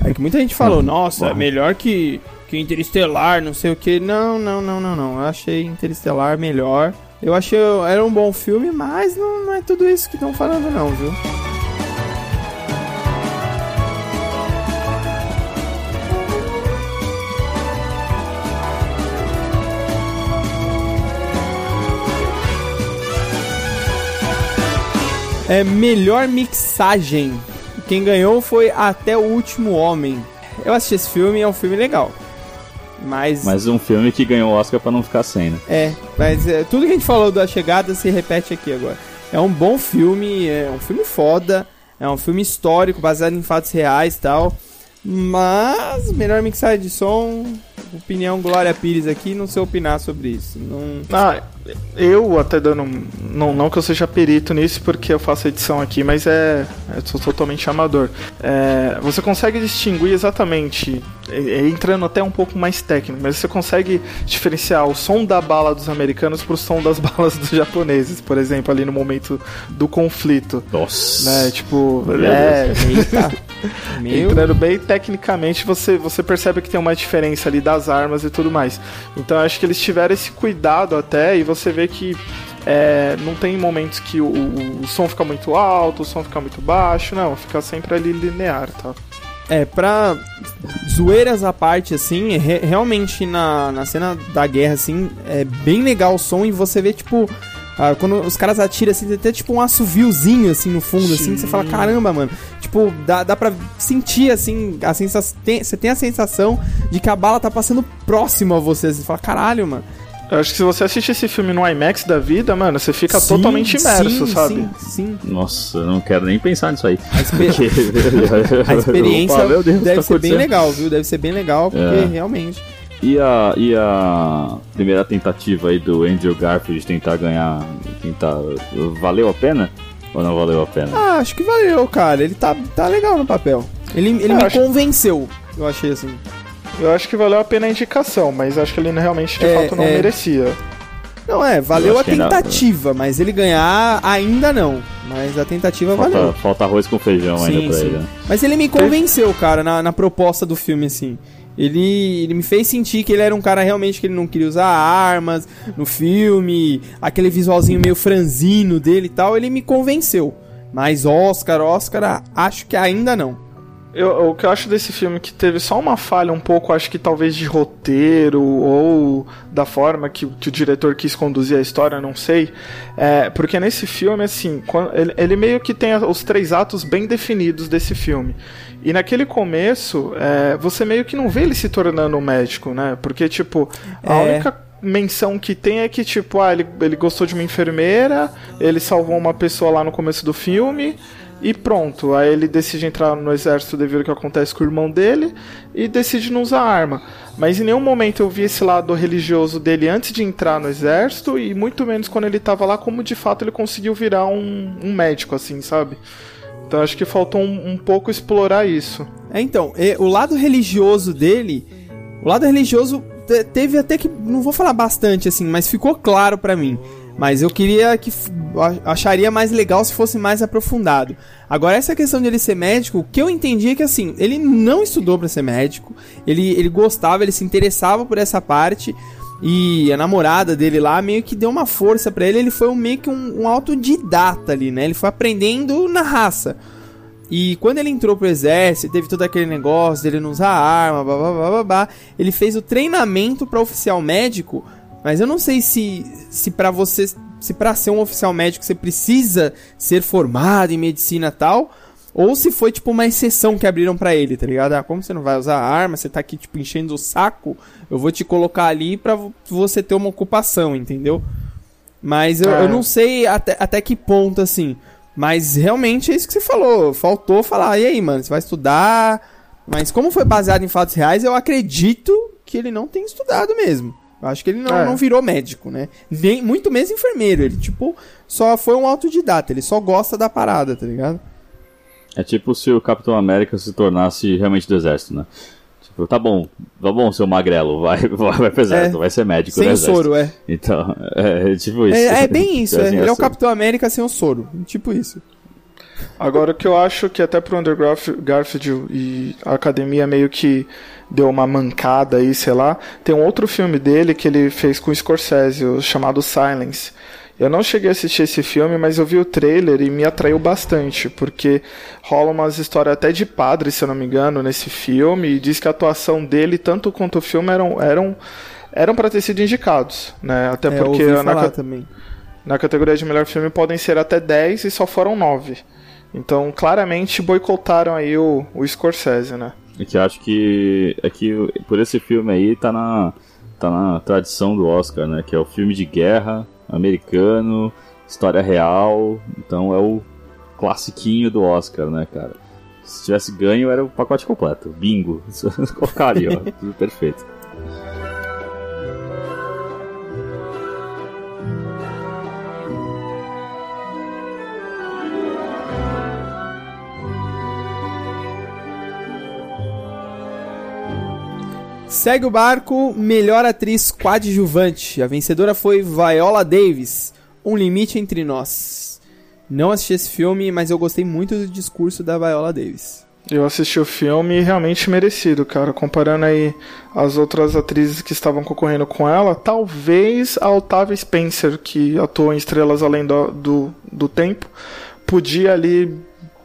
É que muita gente falou, nossa, é melhor que, que Interestelar, não sei o que. Não, não, não, não, não. Eu achei Interestelar melhor. Eu achei era um bom filme, mas não, não é tudo isso que estão falando não, viu? É melhor mixagem. Quem ganhou foi Até o Último Homem. Eu assisti esse filme, é um filme legal. Mas, Mas um filme que ganhou o Oscar pra não ficar sem, né? é, mas é, tudo que a gente falou da chegada se repete aqui agora. É um bom filme, é um filme foda, é um filme histórico, baseado em fatos reais e tal. Mas, melhor mixagem de som, opinião Glória Pires aqui, não sei opinar sobre isso. Não... Ah, eu até dando. Não, não que eu seja perito nisso, porque eu faço edição aqui, mas é. Eu sou totalmente amador. É, você consegue distinguir exatamente, entrando até um pouco mais técnico, mas você consegue diferenciar o som da bala dos americanos pro som das [LAUGHS] balas dos japoneses, por exemplo, ali no momento do conflito. Nossa. Né? Tipo, Meu é! [LAUGHS] Meu... Entrando bem tecnicamente, você, você percebe que tem uma diferença ali das armas e tudo mais. Então eu acho que eles tiveram esse cuidado até, e você vê que é, não tem momentos que o, o, o som fica muito alto, o som fica muito baixo, não, fica sempre ali linear, tá? É, pra zoeiras à parte, assim, re- realmente na, na cena da guerra, assim, é bem legal o som e você vê, tipo, ah, quando os caras atiram, assim, tem até tipo um assoviozinho, assim, no fundo, assim, que você fala, caramba, mano. Tipo, dá, dá pra sentir, assim, a sensação, você tem a sensação de que a bala tá passando próximo a você, você fala, caralho, mano. Eu acho que se você assiste esse filme no IMAX da vida, mano, você fica Sim, totalmente imerso, sim, sabe? Sim, sim. Nossa, eu não quero nem pensar nisso aí. A, [LAUGHS] [LAUGHS] a experiência Opa, Deus, deve tá ser bem legal, viu? Deve ser bem legal, porque É. realmente... E a, e a primeira tentativa aí do Andrew Garfield de tentar ganhar, tentar, valeu a pena ou não valeu a pena? Ah, acho que valeu, cara. Ele tá, tá legal no papel. Ele, ele Eu me acho- convenceu, eu achei assim. Eu acho que valeu a pena a indicação, mas acho que ele realmente de É, fato não é. merecia. Não é, valeu Eu a ainda- tentativa, mas ele ganhar ainda não. Mas a tentativa Falta, valeu. falta arroz com feijão Sim, ainda pra sim. ele. né? Mas ele me convenceu, cara, na, na proposta do filme, assim. Ele, ele me fez sentir que ele era um cara realmente que ele não queria usar armas no filme, aquele visualzinho meio franzino dele e tal, ele me convenceu. Mas Oscar, Oscar, acho que ainda não. Eu, o que eu acho desse filme é que teve só uma falha um pouco, acho que talvez de roteiro ou da forma que, que o diretor quis conduzir a história, não sei. É, porque nesse filme, assim, ele, ele meio que tem os três atos bem definidos desse filme. E naquele começo, é, você meio que não vê ele se tornando um médico, né? Porque, tipo, a É. única menção que tem é que, tipo, ah, ele, ele gostou de uma enfermeira, ele salvou uma pessoa lá no começo do filme, e pronto. Aí ele decide entrar no exército devido ao que acontece com o irmão dele, e decide não usar arma. Mas em nenhum momento eu vi esse lado religioso dele antes de entrar no exército, e muito menos quando ele tava lá, como de fato ele conseguiu virar um, um médico, assim, sabe? Então acho que faltou um, um pouco explorar isso. É, então, e- o lado religioso dele, o lado religioso te- teve até que, não vou falar bastante assim, mas ficou claro pra mim. Mas eu queria que acharia mais legal se fosse mais aprofundado. Agora essa questão de ele ser médico, o que eu entendi é que assim, ele não estudou pra ser médico, ele, ele gostava, ele se interessava por essa parte. E a namorada dele lá meio que deu uma força pra ele, ele foi um, meio que um, um autodidata ali, né? Ele foi aprendendo na raça. E quando ele entrou pro exército, teve todo aquele negócio dele não usar arma, blá, blá, blá, blá, blá, ele fez o treinamento para oficial médico, mas eu não sei se se para você se para ser um oficial médico você precisa ser formado em medicina tal, ou se foi tipo uma exceção que abriram pra ele, tá ligado? Ah, como você não vai usar arma, você tá aqui tipo enchendo o saco, eu vou te colocar ali pra vo- você ter uma ocupação, entendeu? Mas eu, É. eu não sei até, até que ponto, assim. Mas realmente é isso que você falou. Faltou falar, e aí, mano, você vai estudar. Mas como foi baseado em fatos reais, eu acredito que ele não tem estudado mesmo. Eu acho que ele não, É. não virou médico, né? Nem, muito menos enfermeiro. Ele, tipo, só foi um autodidata. Ele só gosta da parada, tá ligado? É tipo se o Capitão América se tornasse realmente do exército, né? Tipo, tá bom, tá bom, seu magrelo, vai, [LAUGHS] vai, vai pro exército, É. vai ser médico Sem no o exército. soro, é. Então, [LAUGHS] é, tipo isso. É, é bem isso. [LAUGHS] é. Assim, Ele é o assim. Capitão América sem o soro. Tipo isso. Agora, o que eu acho que até pro Andrew Garf- Garfield e a academia meio que deu uma mancada aí, sei lá. Tem um outro filme dele que ele fez com o Scorsese, chamado Silence. Eu não cheguei a assistir esse filme, mas eu vi o trailer e me atraiu bastante, porque rola umas histórias até de padre, se eu não me engano, nesse filme, e diz que a atuação dele, tanto quanto o filme, eram eram eram para ter sido indicados, né? Até É, porque na, na categoria de melhor filme podem ser até 10 e só foram 9. Então, claramente boicotaram aí o, o Scorsese, né? É que acho que é que por esse filme aí tá na tá na tradição do Oscar, né? Que é o filme de guerra americano, história real. Então é o classiquinho do Oscar, né, cara? Se tivesse ganho era o pacote completo, bingo. [LAUGHS] Colocaria, ó, tudo perfeito. Segue o barco, melhor atriz coadjuvante. A vencedora foi Viola Davis, Um Limite Entre Nós. Não assisti esse filme, mas eu gostei muito do discurso da Viola Davis. Eu assisti o filme realmente merecido, cara. Comparando aí as outras atrizes que estavam concorrendo com ela, talvez a Octavia Spencer, que atuou em Estrelas Além do, do, do Tempo, podia ali,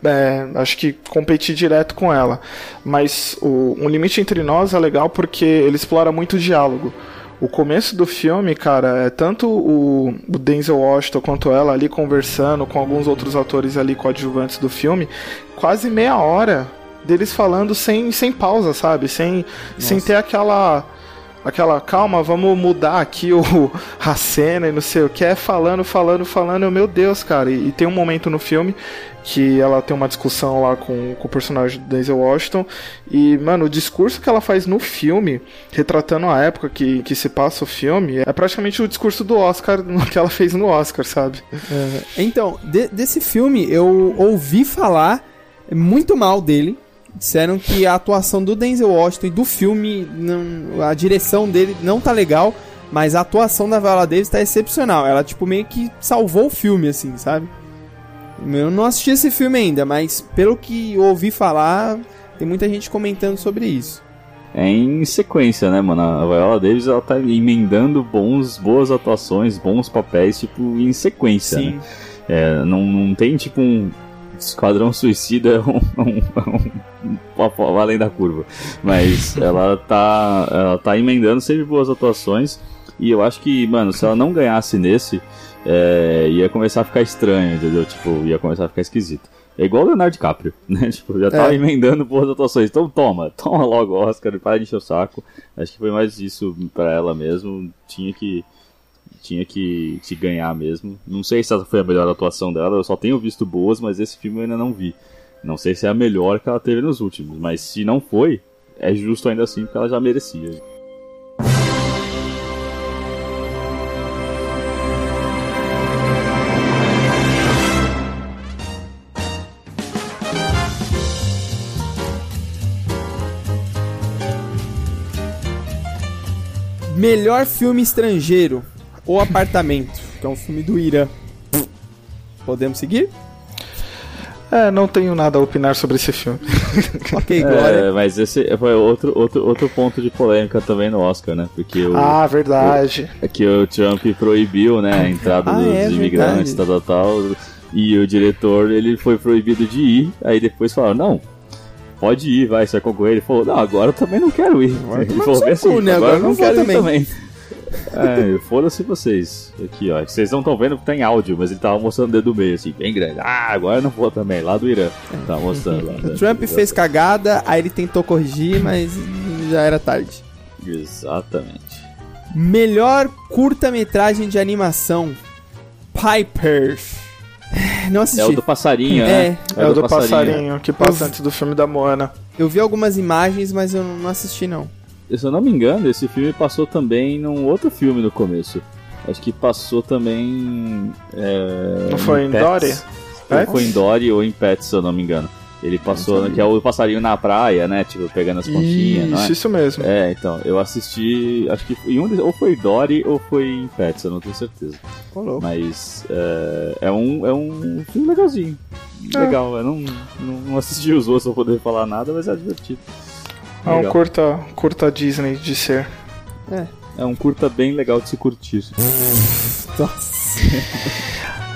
é, acho que competir direto com ela. Mas o Um Limite Entre Nós é legal porque ele explora muito o diálogo. O começo do filme, cara, é tanto o, o Denzel Washington quanto ela ali conversando com alguns outros atores ali coadjuvantes do filme, quase meia hora deles falando sem, sem pausa, sabe? Sem, sem ter aquela aquela calma, vamos mudar aqui o, a cena e não sei o que, é falando, falando, falando, eu, meu Deus, cara. E, e tem um momento no filme que ela tem uma discussão lá com, com o personagem do Denzel Washington. E, mano, o discurso que ela faz no filme, retratando a época que, que se passa o filme, é praticamente o discurso do Oscar [LAUGHS] que ela fez no Oscar, sabe? Então, de- desse filme eu ouvi falar muito mal dele. Disseram que a atuação do Denzel Washington e do filme, não- a direção dele não tá legal, mas a atuação da Viola Davis tá excepcional. Ela, tipo, meio que salvou o filme, assim, sabe? Eu não assisti esse filme ainda, mas pelo que ouvi falar, tem muita gente comentando sobre isso. É em sequência, né, mano? A Viola Davis ela tá emendando bons, boas atuações, bons papéis, tipo, em sequência. né? É, não, não tem tipo um Esquadrão Suicida [LAUGHS] um, um, um, um, além da curva. Mas [LAUGHS] ela tá, ela tá emendando sempre boas atuações. E eu acho que, mano, se ela não ganhasse nesse, é, ia começar a ficar estranho, entendeu? Tipo, ia começar a ficar esquisito. É igual o Leonardo DiCaprio, [LAUGHS] né? Tipo, já tava É. emendando boas atuações. Então toma, [LAUGHS] toma logo o Oscar e para de encher o saco. Acho que foi mais isso pra ela mesmo. Tinha que tinha que, que ganhar mesmo. Não sei se essa foi a melhor atuação dela, eu só tenho visto boas, mas esse filme eu ainda não vi. Não sei se é a melhor que ela teve nos últimos, mas se não foi, é justo ainda assim, porque ela já merecia. Melhor filme estrangeiro. O Apartamento, que é um filme do Irã. Podemos seguir? É, não tenho nada a opinar sobre esse filme. [LAUGHS] Ok, Glória. É, mas esse foi outro, outro, outro ponto de polêmica também no Oscar, né? Porque o, Ah, verdade. é que o Trump proibiu, né, a entrada Ah, dos é imigrantes, tal, verdade. tal, tal. E o diretor, ele foi proibido de ir. Aí depois falaram, não, pode ir, vai, você vai concorrer. Ele falou, não, agora eu também não quero ir. Ele [LAUGHS] tomar falou bem cu, né? Agora eu não vou quero ir também. [LAUGHS] É, foda-se vocês. Aqui, ó. Vocês não estão vendo que tem áudio, mas ele tava mostrando o dedo do meio, assim, bem grande. Ah, agora eu não vou também, lá do Irã. Tava mostrando lá. O [LAUGHS] Trump fez cagada, aí ele tentou corrigir, mas já era tarde. Exatamente. Melhor curta-metragem de animação. Piper. Não É assisti. o do passarinho, É. né? É o do passarinho, que passa antes do filme da Moana. Eu vi algumas imagens, mas eu não assisti não. Se eu não me engano, esse filme passou também num outro filme no começo. Acho que passou também. É, Não foi em Pets. Dory? Foi em Dory ou em Pets, se eu não me engano. Ele passou, que é o passarinho na praia, né? Tipo, pegando as pontinhas, não é? Isso, isso mesmo. É, então, eu assisti, acho que em um ou foi Dory ou foi em Pets, eu não tenho certeza. Louco. Mas é, é, um, é um filme legalzinho. É. Legal, eu não, não, assisti os outros pra poder falar nada, mas é divertido. É um curta, curta Disney de ser. É um curta bem legal de se curtir. Nossa.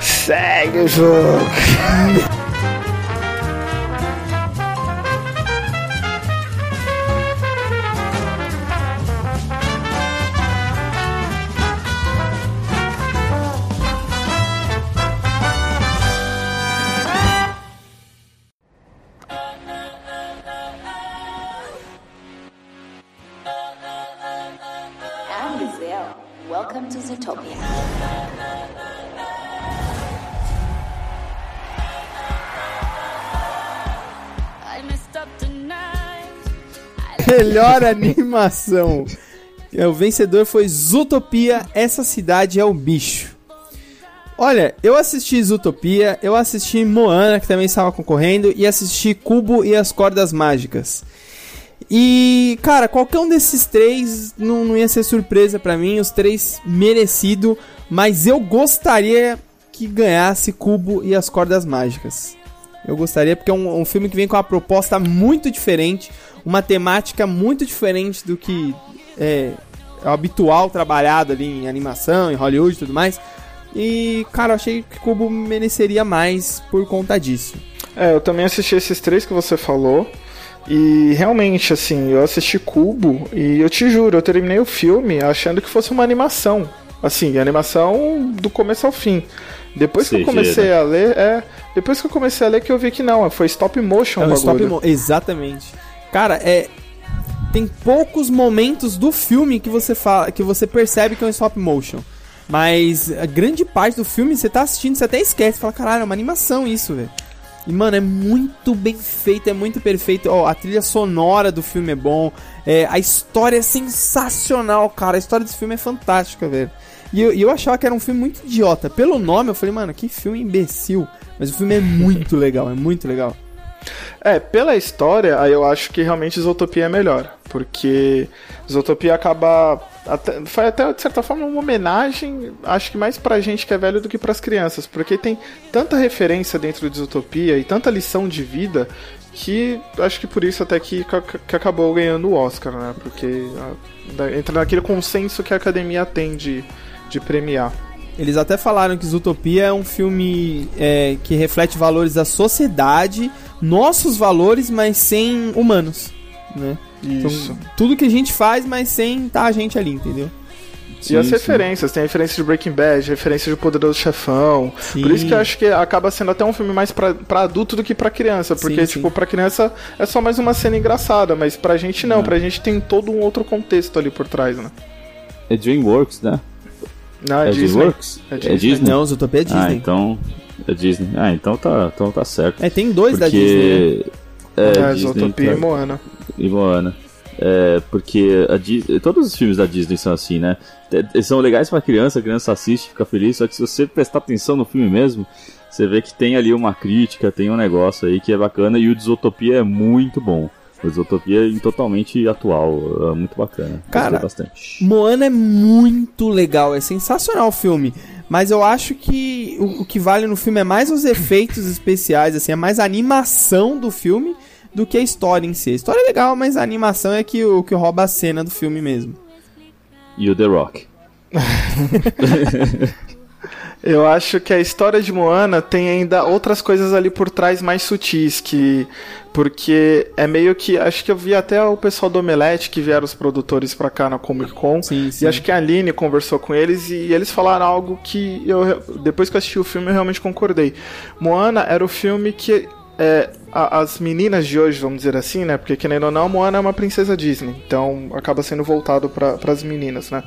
Segue o jogo. [LAUGHS] Melhor [LAUGHS] animação. É, O vencedor foi Zootopia, Essa Cidade é o Bicho. Olha, eu assisti Zootopia, eu assisti Moana, que também estava concorrendo, e assisti Cubo e as Cordas Mágicas. E, cara, qualquer um desses três não, não ia ser surpresa pra mim, os três merecido, mas eu gostaria que ganhasse Cubo e as Cordas Mágicas. Eu gostaria, porque é um, um filme que vem com uma proposta muito diferente, uma temática muito diferente do que é, é habitual trabalhado ali em animação, em Hollywood e tudo mais. E, cara, eu achei que Cubo mereceria mais por conta disso. É, eu também assisti esses três que você falou. E realmente, assim, eu assisti Cubo e eu te juro, eu terminei o filme achando que fosse uma animação. Assim, animação do começo ao fim. Depois que eu comecei né? a ler, é. Depois que eu comecei a ler que eu vi que não, foi stop motion É o um stop bagulho. mo- Exatamente. Cara, é. Tem poucos momentos do filme que você fala, que você percebe que é um stop motion. Mas a grande parte do filme você tá assistindo, você até esquece, fala, caralho, é uma animação isso, velho. E, mano, é muito bem feito, é muito perfeito. Ó, a trilha sonora do filme é bom. É, a história é sensacional, cara. A história desse filme é fantástica, velho. E eu, eu achava que era um filme muito idiota. Pelo nome, eu falei, mano, que filme imbecil. Mas o filme é muito [LAUGHS] legal, é muito legal. É, pela história, aí eu acho que realmente Isotopia é melhor. Porque Isotopia acaba. Até, foi até, de certa forma, uma homenagem, acho que mais pra gente que é velho do que pras crianças. Porque tem tanta referência dentro de Isotopia e tanta lição de vida que acho que por isso até que, que acabou ganhando o Oscar, né? Porque ah, entra naquele consenso que a academia tem de, de premiar. Eles até falaram que Zootopia é um filme é, que reflete valores da sociedade, nossos valores, mas sem humanos, né? Isso. Então, tudo que a gente faz, mas sem tá a gente ali, entendeu? e as Sim, sim. referências, tem referência de Breaking Bad, referência de Poderoso Chefão. Sim. Por isso que eu acho que acaba sendo até um filme mais pra, pra adulto do que pra criança. Porque, Sim, tipo, sim. pra criança é só mais uma cena engraçada, mas pra gente não, pra gente tem todo um outro contexto ali por trás, né? É DreamWorks, né? Não, é, é Disney. DreamWorks? É É Disney. Não, Zootopia é Disney. Ah, então. É Disney. Ah, então tá, então tá certo. É, tem dois da Disney, né? Porque. É, É, Disney, Zootopia e tá- Moana. e Moana. É, porque a Disney, todos os filmes da Disney são assim, né? Te- Eles são legais pra criança, a criança assiste, fica feliz, só que se você prestar atenção no filme mesmo, você vê que tem ali uma crítica, tem um negócio aí que é bacana e o Desotopia é muito bom. O Desotopia é totalmente atual, é muito bacana. Cara, bastante. Moana é muito legal, é sensacional o filme. Mas eu acho que o, o que vale no filme é mais os efeitos especiais, assim, é mais a animação do filme do que a história em si. A história é legal, mas a animação é que o que rouba a cena do filme mesmo. E o The Rock. [LAUGHS] Eu acho que a história de Moana tem ainda outras coisas ali por trás mais sutis, que. Porque é meio que. Acho que eu vi até o pessoal do Omelete que vieram os produtores pra cá na Comic Con. Sim, sim. E acho que a Aline conversou com eles e eles falaram algo que eu. Depois que eu assisti o filme, eu realmente concordei. Moana era o filme que. é, a- as meninas de hoje, vamos dizer assim, né? Porque querendo ou não, Moana é uma princesa Disney. Então acaba sendo voltado para as meninas, né?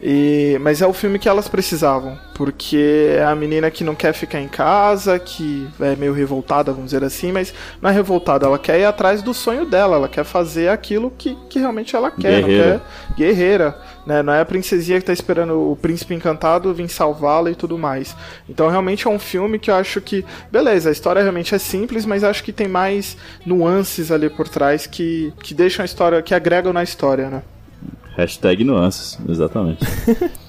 E, mas é o filme que elas precisavam, porque é a menina que não quer ficar em casa, que é meio revoltada, vamos dizer assim, mas não é revoltada, ela quer ir atrás do sonho dela, ela quer fazer aquilo que, que realmente ela quer, Guerreira. não quer guerreira, né? Não é a princesinha que tá esperando o príncipe encantado vir salvá-la e tudo mais. Então realmente é um filme que eu acho que, beleza, a história realmente é simples, mas acho que tem mais nuances ali por trás que, que deixam a história, que agregam na história, né? Hashtag nuances, exatamente. [LAUGHS]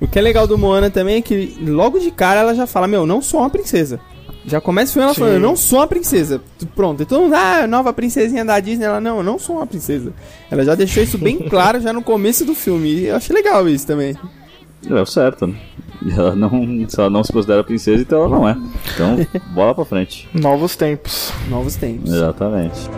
O que é legal do Moana também é que logo de cara ela já fala: Meu, não sou uma princesa. Já começa o filme ela Sim. falando, eu não sou uma princesa. Pronto, então, ah, nova princesinha da Disney. Ela, não, eu não sou uma princesa. Ela já deixou isso bem [LAUGHS] claro já no começo do filme. E eu achei legal isso também. É o certo, né? Ela não, se ela não se considera princesa, então ela não é. Então, [LAUGHS] bola pra frente. Novos tempos. Novos tempos. Exatamente.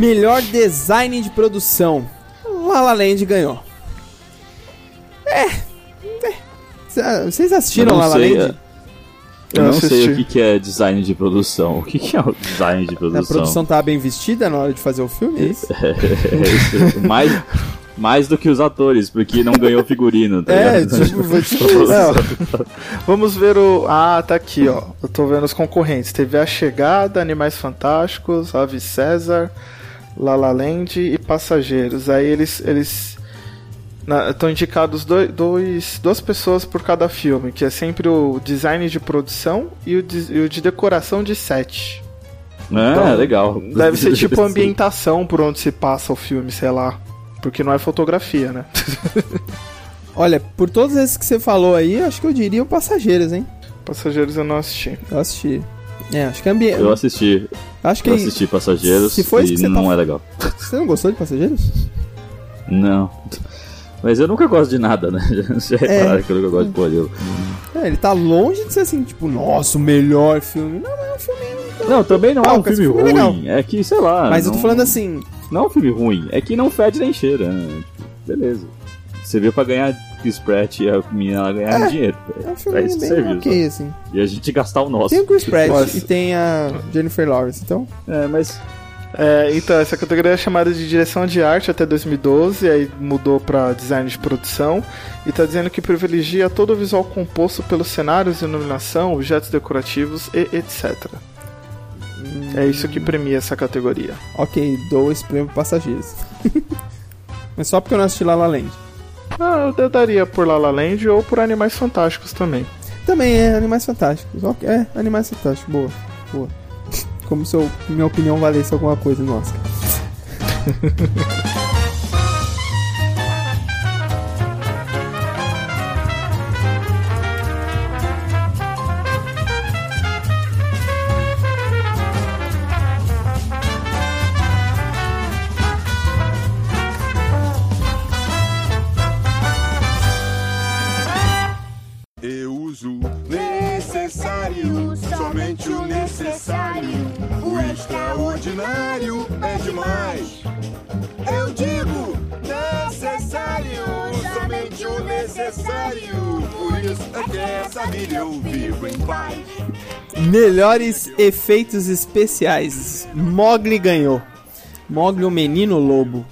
Melhor design de produção. La La Land ganhou. É. é. Cê- Vocês assistiram La La sei, Land? Eu Eu não sei assisti. o que, que é design de produção. O que, que é o design de A produção? produção tava bem vestida na hora de fazer o filme, é isso? [LAUGHS] É isso. mais, mais do que os atores, porque não ganhou figurino, tá É, tipo, tipo Não. isso. Vamos ver o. Ah, tá aqui, ó. Eu tô vendo os concorrentes. Teve A Chegada, Animais Fantásticos, Ave César, La La Land e Passageiros. Aí eles. eles Estão indicados dois, dois, duas pessoas por cada filme, que é sempre o design de produção e o de, e o de decoração de set. É, Então, legal. Deve ser tipo [LAUGHS] ambientação por onde se passa o filme, sei lá. Porque não é fotografia, né? [LAUGHS] Olha, por todos esses que você falou aí, acho que eu diria o Passageiros, hein? Passageiros eu não assisti. Eu assisti. É, acho que é ambiente. Eu assisti, Acho que eu assisti Passageiros se isso e que você tá não fa- é legal. você não gostou de Passageiros? Não. Mas eu nunca gosto de nada, né? [LAUGHS] Já repararam que eu nunca gosto de polilo. É, ele tá longe de ser assim, tipo, nossa, o melhor filme. Não, é um filme. Não, também não é um Palcas, filme filme legal. ruim. É que, sei lá. Mas eu tô não- falando assim, Não é um filme ruim, é que não fede nem cheira, né? Tipo, beleza. Você veio pra ganhar Chris Pratt e a menina ganhar dinheiro. é um É filme isso que serviu. ok, só. assim. E a gente gastar o nosso. Tem o Chris Pratt Nossa. e tem a Jennifer Lawrence, então. É, mas É, então, essa categoria é chamada de direção de arte até 2012, aí mudou pra design de produção, e tá dizendo que privilegia todo o visual composto pelos cenários, iluminação, objetos decorativos e etc. É isso que premia essa categoria. Ok, dou esse prêmio Passageiros. [LAUGHS] Mas só porque eu não assisti La La Land. Ah, eu daria por La La Land ou por Animais Fantásticos também. Também é Animais Fantásticos. É, Animais Fantásticos. Boa, boa. Como se eu- minha opinião valesse alguma coisa no Oscar. [LAUGHS] Por isso é que essa vida eu vivo em paz. Melhores efeitos especiais. Mogli ganhou. Mogli, o menino lobo.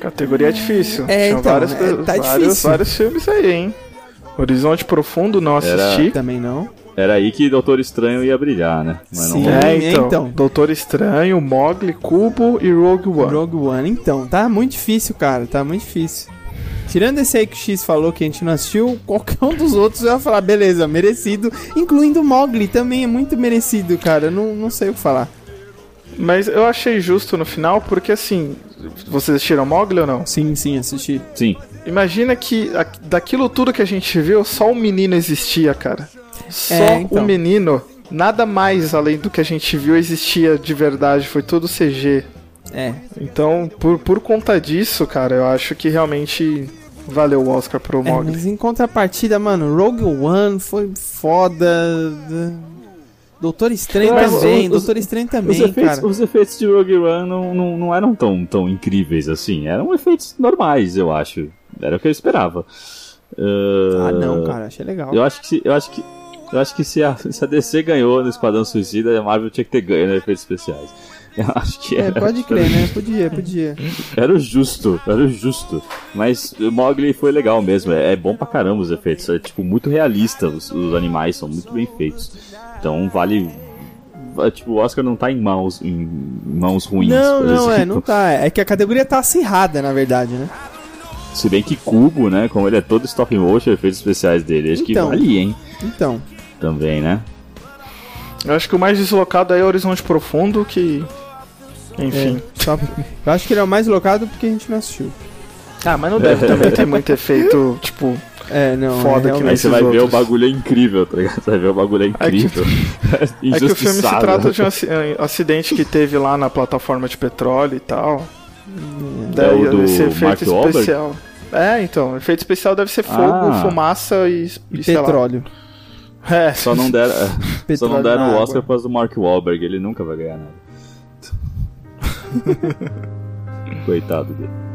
Categoria difícil. É, Tinha então, vários, é, tá vários, difícil. vários filmes aí, hein? Horizonte Profundo não Era- assisti. Também não. era aí que Doutor Estranho ia brilhar, né? Mas Sim. não É, É, então, então. Doutor Estranho, Mogli, Cubo e Rogue One. Rogue One, então, tá muito difícil, cara, tá muito difícil. Tirando esse aí que o X falou que a gente não assistiu, qualquer um dos outros eu ia falar, beleza, merecido. Incluindo o Mogli, também é muito merecido, cara. eu Não, não sei o que falar. Mas eu achei justo no final, porque assim, vocês assistiram Mogli ou não? Sim, sim, assisti. Sim. Imagina que a- daquilo tudo que a gente viu, só o menino existia, cara. Só É, então. o menino. Nada mais além do que a gente viu existia de verdade, foi tudo CG. É, Então, por, por conta disso, cara, eu acho que realmente valeu o Oscar pro é, Mogli. mas em contrapartida, mano, Rogue One foi foda. Doutor Estranho Mas também, os- Doutor Estranho Os também, efeitos, cara. os efeitos de Rogue One não, não, não eram tão, tão incríveis assim. Eram efeitos normais, eu acho. Era o que eu esperava. Ah, Ah, não, cara, achei legal. Eu acho que eu acho que, eu acho que se, a, [LAUGHS] se a DC ganhou no Esquadrão Suicida, a Marvel tinha que ter ganho nos efeitos especiais. [LAUGHS] Eu acho que É, era, pode crer, né? Podia, podia. era o justo, era o justo. Mas o Mogli foi legal mesmo, é, é bom pra caramba os efeitos. É tipo muito realista, os, os animais são muito bem feitos. Então vale. va- Tipo, o Oscar não tá em mãos, em mãos ruins. Não, por não, é, exemplo. não tá. É que a categoria tá acirrada, na verdade, né? Se bem que Cubo, né? Como ele é todo stop motion, efeitos especiais dele, acho Então. que vale, hein? Então. Também, né? Eu acho que o mais deslocado aí é Horizonte Profundo, que. Enfim. É, só- eu acho que ele é o mais locado porque a gente não assistiu. Ah, mas não deve [LAUGHS] também ter muito efeito, [LAUGHS] tipo. É, não. Foda é, que Aí você vai ver o outros. bagulho é incrível, tá ligado? Você vai ver o bagulho é É que- incrível. [LAUGHS] É que o filme se trata de um eh, acidente que teve lá na plataforma de petróleo e tal. É o do esse efeito Mark Wahlberg? especial. É, então, efeito especial deve ser fogo, Ah. fumaça e, E e sei lá. petróleo. É, Só não deram, é, só Petróleo não deram o. Oscar por causa do Mark Wahlberg, ele nunca vai ganhar nada. [LAUGHS] Coitado dele.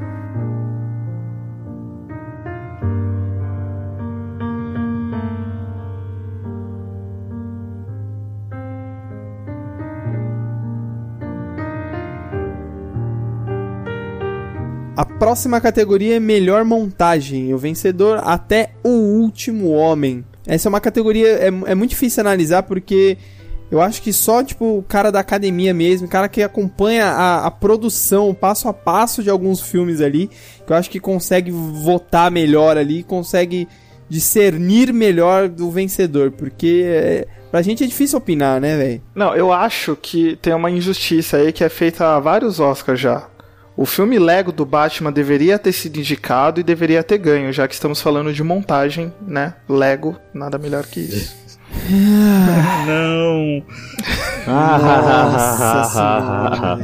A próxima categoria é melhor montagem. O vencedor até o último homem. Essa é uma categoria é, é muito difícil analisar porque eu acho que só tipo o cara da academia mesmo, o cara que acompanha a, a produção, passo a passo de alguns filmes ali, que eu acho que consegue votar melhor ali, consegue discernir melhor do vencedor, porque é, pra gente é difícil opinar, né, velho? Não, eu acho que tem uma injustiça aí que é feita há vários Oscars já. O filme Lego do Batman deveria ter sido indicado e deveria ter ganho, já que estamos falando de montagem, né? Lego, nada melhor que isso. Não! Nossa senhora.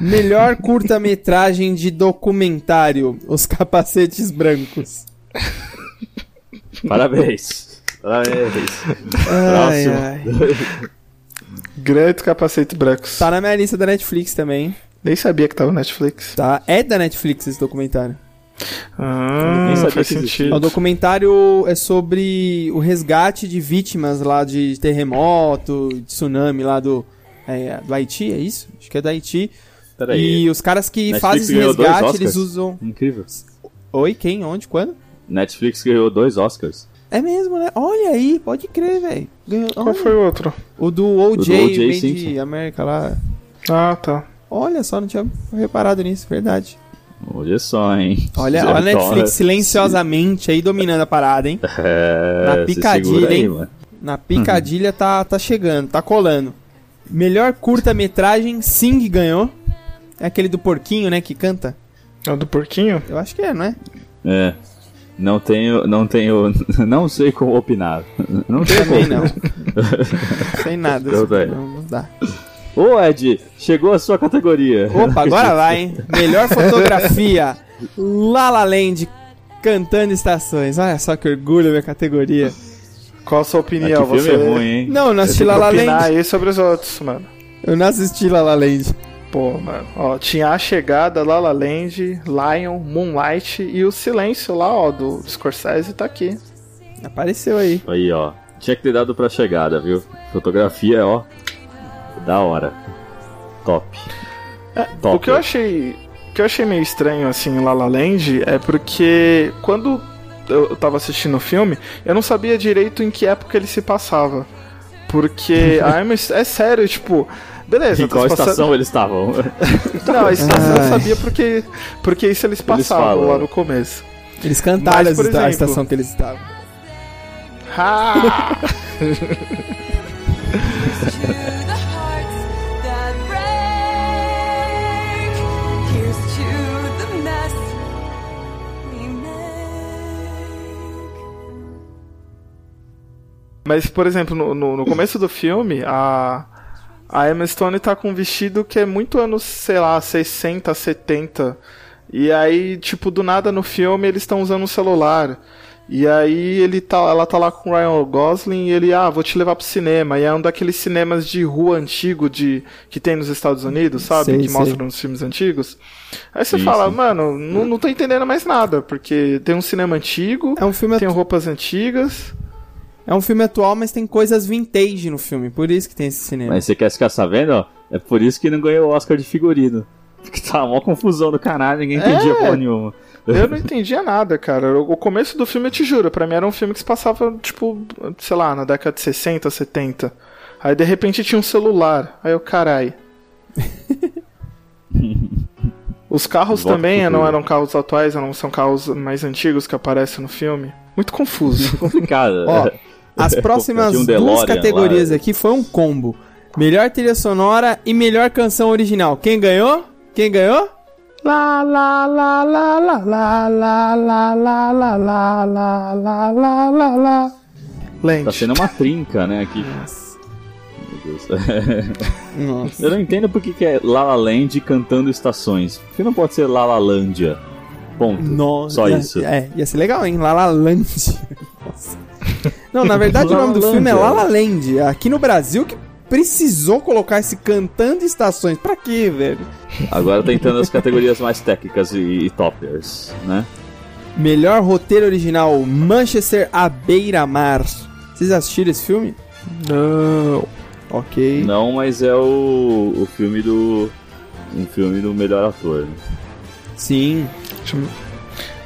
Melhor curta-metragem de documentário: Os Capacetes Brancos. Parabéns! Parabéns! Ai, Próximo. ai. Grandes capacetes brancos. Tá na minha lista da Netflix também. Nem sabia que tava no Netflix. Tá? É da Netflix esse documentário. Ah, Nem sabia faz sentido. O documentário é sobre o resgate de vítimas lá de terremoto, de tsunami lá do, é, do Haiti, é isso? Acho que é do Haiti. Peraí. E os caras que Netflix fazem esse ganhou dois resgate, Oscars? eles usam. Incrível. Oi, quem? Onde? Quando? Netflix ganhou dois Oscars. É mesmo, né? Olha aí, pode crer, velho. Ganhou- Qual olha. foi o outro? O do OJ, O do O.J. Made Simpson. América lá. Ah, tá. Olha só, não tinha reparado nisso, verdade. Olha só, hein? Olha, olha a Netflix toma- silenciosamente aí dominando a parada, hein? [LAUGHS] É, Na se picadilha, segura aí, hein? mano. Na picadilha tá, tá chegando, tá colando. Melhor curta-metragem, Sing ganhou. É aquele do porquinho, né, que canta. É o do porquinho? Eu acho que é, não é? É. Não tenho, não tenho, [LAUGHS] não sei como opinar. Não tenho Também como. não. Sem nada. Eu assim, também. não, não dá. Ô Ed, chegou a sua categoria. Opa, agora vai, hein? Melhor fotografia, La La Land, cantando estações. Olha só que orgulho minha categoria. Qual a sua Ah, que opinião? filme Você é ruim, hein? Não, eu não assisti tem La que La opinar Land. aí sobre os outros, mano. Eu não assisti La La Land. Pô, mano. Ó, tinha A Chegada, La La Land, Lion, Moonlight e o Silêncio lá, ó, do Scorsese tá aqui. Apareceu aí. Aí, ó. Tinha que ter dado pra chegada, viu? Fotografia, ó. Da hora. Top. Top. O que eu achei, o que eu achei meio estranho assim em La La Land é porque quando eu tava assistindo o filme, eu não sabia direito em que época ele se passava. Porque [LAUGHS] a Emma, é sério, tipo, beleza, Em tá qual estação eles estavam? [LAUGHS] Não, a estação eu Ai. sabia porque porque isso eles passavam falam. lá no começo. Eles cantaram Mas, esta- a exemplo- estação que eles estavam. Ah! to the hearts that break. Here's to the mess we make. Mas, por exemplo, no, no, no começo do filme, a, A Emma Stone tá com um vestido que é muito anos, sei lá, 60, 70. E aí, tipo, do nada no filme eles estão usando um celular. E aí ele tá, ela tá lá com o Ryan Gosling e ele, ah, vou te levar pro cinema. E é um daqueles cinemas de rua antigo de que tem nos Estados Unidos, sabe? Sei, que sei. mostram nos filmes antigos. Aí você Sim, fala, sim. mano, não, não tô entendendo mais nada, porque tem um cinema antigo, É um filme tem atu- roupas antigas. É um filme atual, mas tem coisas vintage no filme, por isso que tem esse cinema. Mas você quer ficar sabendo, ó? É por isso que não ganhou o Oscar de figurino. [LAUGHS] Porque tá uma confusão do caralho, ninguém entendia É. porra nenhuma. Eu não entendia nada, cara. O começo do filme, eu te juro, pra mim era um filme que se passava, tipo, sei lá, na década de 60, 70. Aí de repente tinha um celular. Aí eu, carai. [LAUGHS] Os carros Volta também não eram carros atuais, não são carros mais antigos que aparecem no filme. Muito confuso. [LAUGHS] Complicado. Ó, as próximas um duas categorias lá. aqui foi um combo. Melhor trilha sonora e melhor canção original. Quem ganhou? Quem ganhou? lá, lá, lá, lá, lá, lá, lá, lá, lá, lá, lá, lá, lá, lá, lá, lá. Lente. Tá sendo uma trinca, né, aqui. Meu Deus. Nossa. Eu não entendo por que que é La La Land cantando estações. Por que não pode ser La La Landia? Ponto. Nossa. Só ia- isso. É, ia ser legal, hein? La La Land. Nossa. Não, na verdade [LAUGHS] o nome do filme é Land, La La Land. Aqui no Brasil que precisou colocar esse cantando estações. Pra quê, velho? Agora tá entrando as categorias mais técnicas e, e toppers, né? Melhor roteiro original Manchester à beira-mar. Vocês assistiram esse filme? Não. Ok. Não, mas é o, o filme do. Um filme do melhor ator. né? Sim.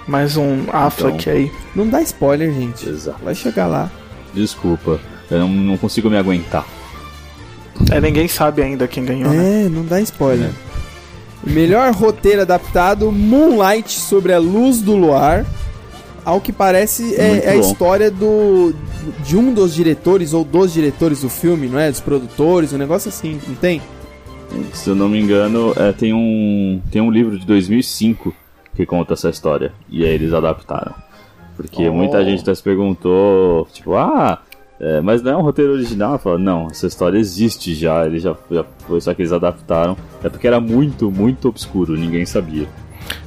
Mais um Affleck Então. aí. Não dá spoiler, gente. Exato. Vai chegar lá. Desculpa, eu não, não consigo me aguentar. É, ninguém sabe ainda quem ganhou, né? É, não dá spoiler. Melhor roteiro adaptado: Moonlight sobre a luz do luar. Ao que parece é, Muito é a história do de um dos diretores ou dos diretores do filme, não é? Dos produtores, um negócio assim, não tem? Se eu não me engano, é, tem, um, tem um livro de 2005 que conta essa história. E aí eles adaptaram. Porque Oh. muita gente até se perguntou, tipo, ah, é, mas não é um roteiro original? Eu falo, não, essa história existe já, ele já, já foi, só que eles adaptaram. É porque era muito, muito obscuro, ninguém sabia.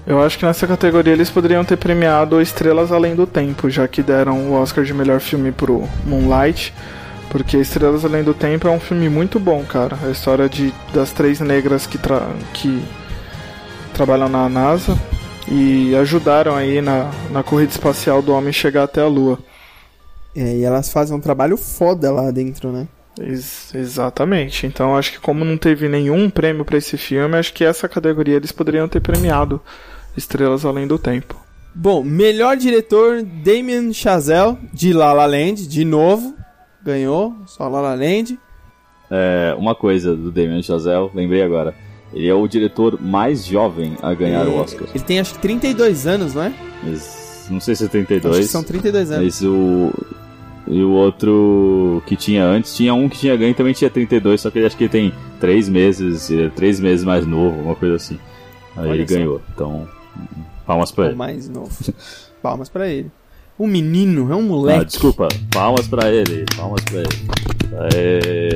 Eu acho que nessa categoria eles poderiam ter premiado Estrelas Além do Tempo, já que deram o Oscar de melhor filme pro Moonlight. Porque Estrelas Além do Tempo é um filme muito bom, cara. A história de, das três negras que, tra que trabalham na NASA e ajudaram aí na, na corrida espacial do homem chegar até a Lua. É, e elas fazem um trabalho foda lá dentro, né? Ex- exatamente. Então acho que como não teve nenhum prêmio pra esse filme, acho que essa categoria eles poderiam ter premiado Estrelas Além do Tempo. Bom, melhor diretor Damien Chazelle de La La Land, de novo. Ganhou, só La La Land. É, uma coisa do Damien Chazelle, lembrei agora. Ele é o diretor mais jovem a ganhar o Oscar. Ele tem acho que 32 anos, não é? Mas, não sei se é Acho 32. que são 32 anos. Mas o. E o outro que tinha antes, tinha um que tinha ganho e também tinha 32, só que ele acho que ele tem 3 meses, ele é 3 meses mais novo, uma coisa assim. Aí Olha ele ganhou. Então, palmas pra O ele. mais novo. [LAUGHS] Palmas pra ele. Um menino, é um Ah, moleque. desculpa, palmas pra ele, palmas pra ele. Aê.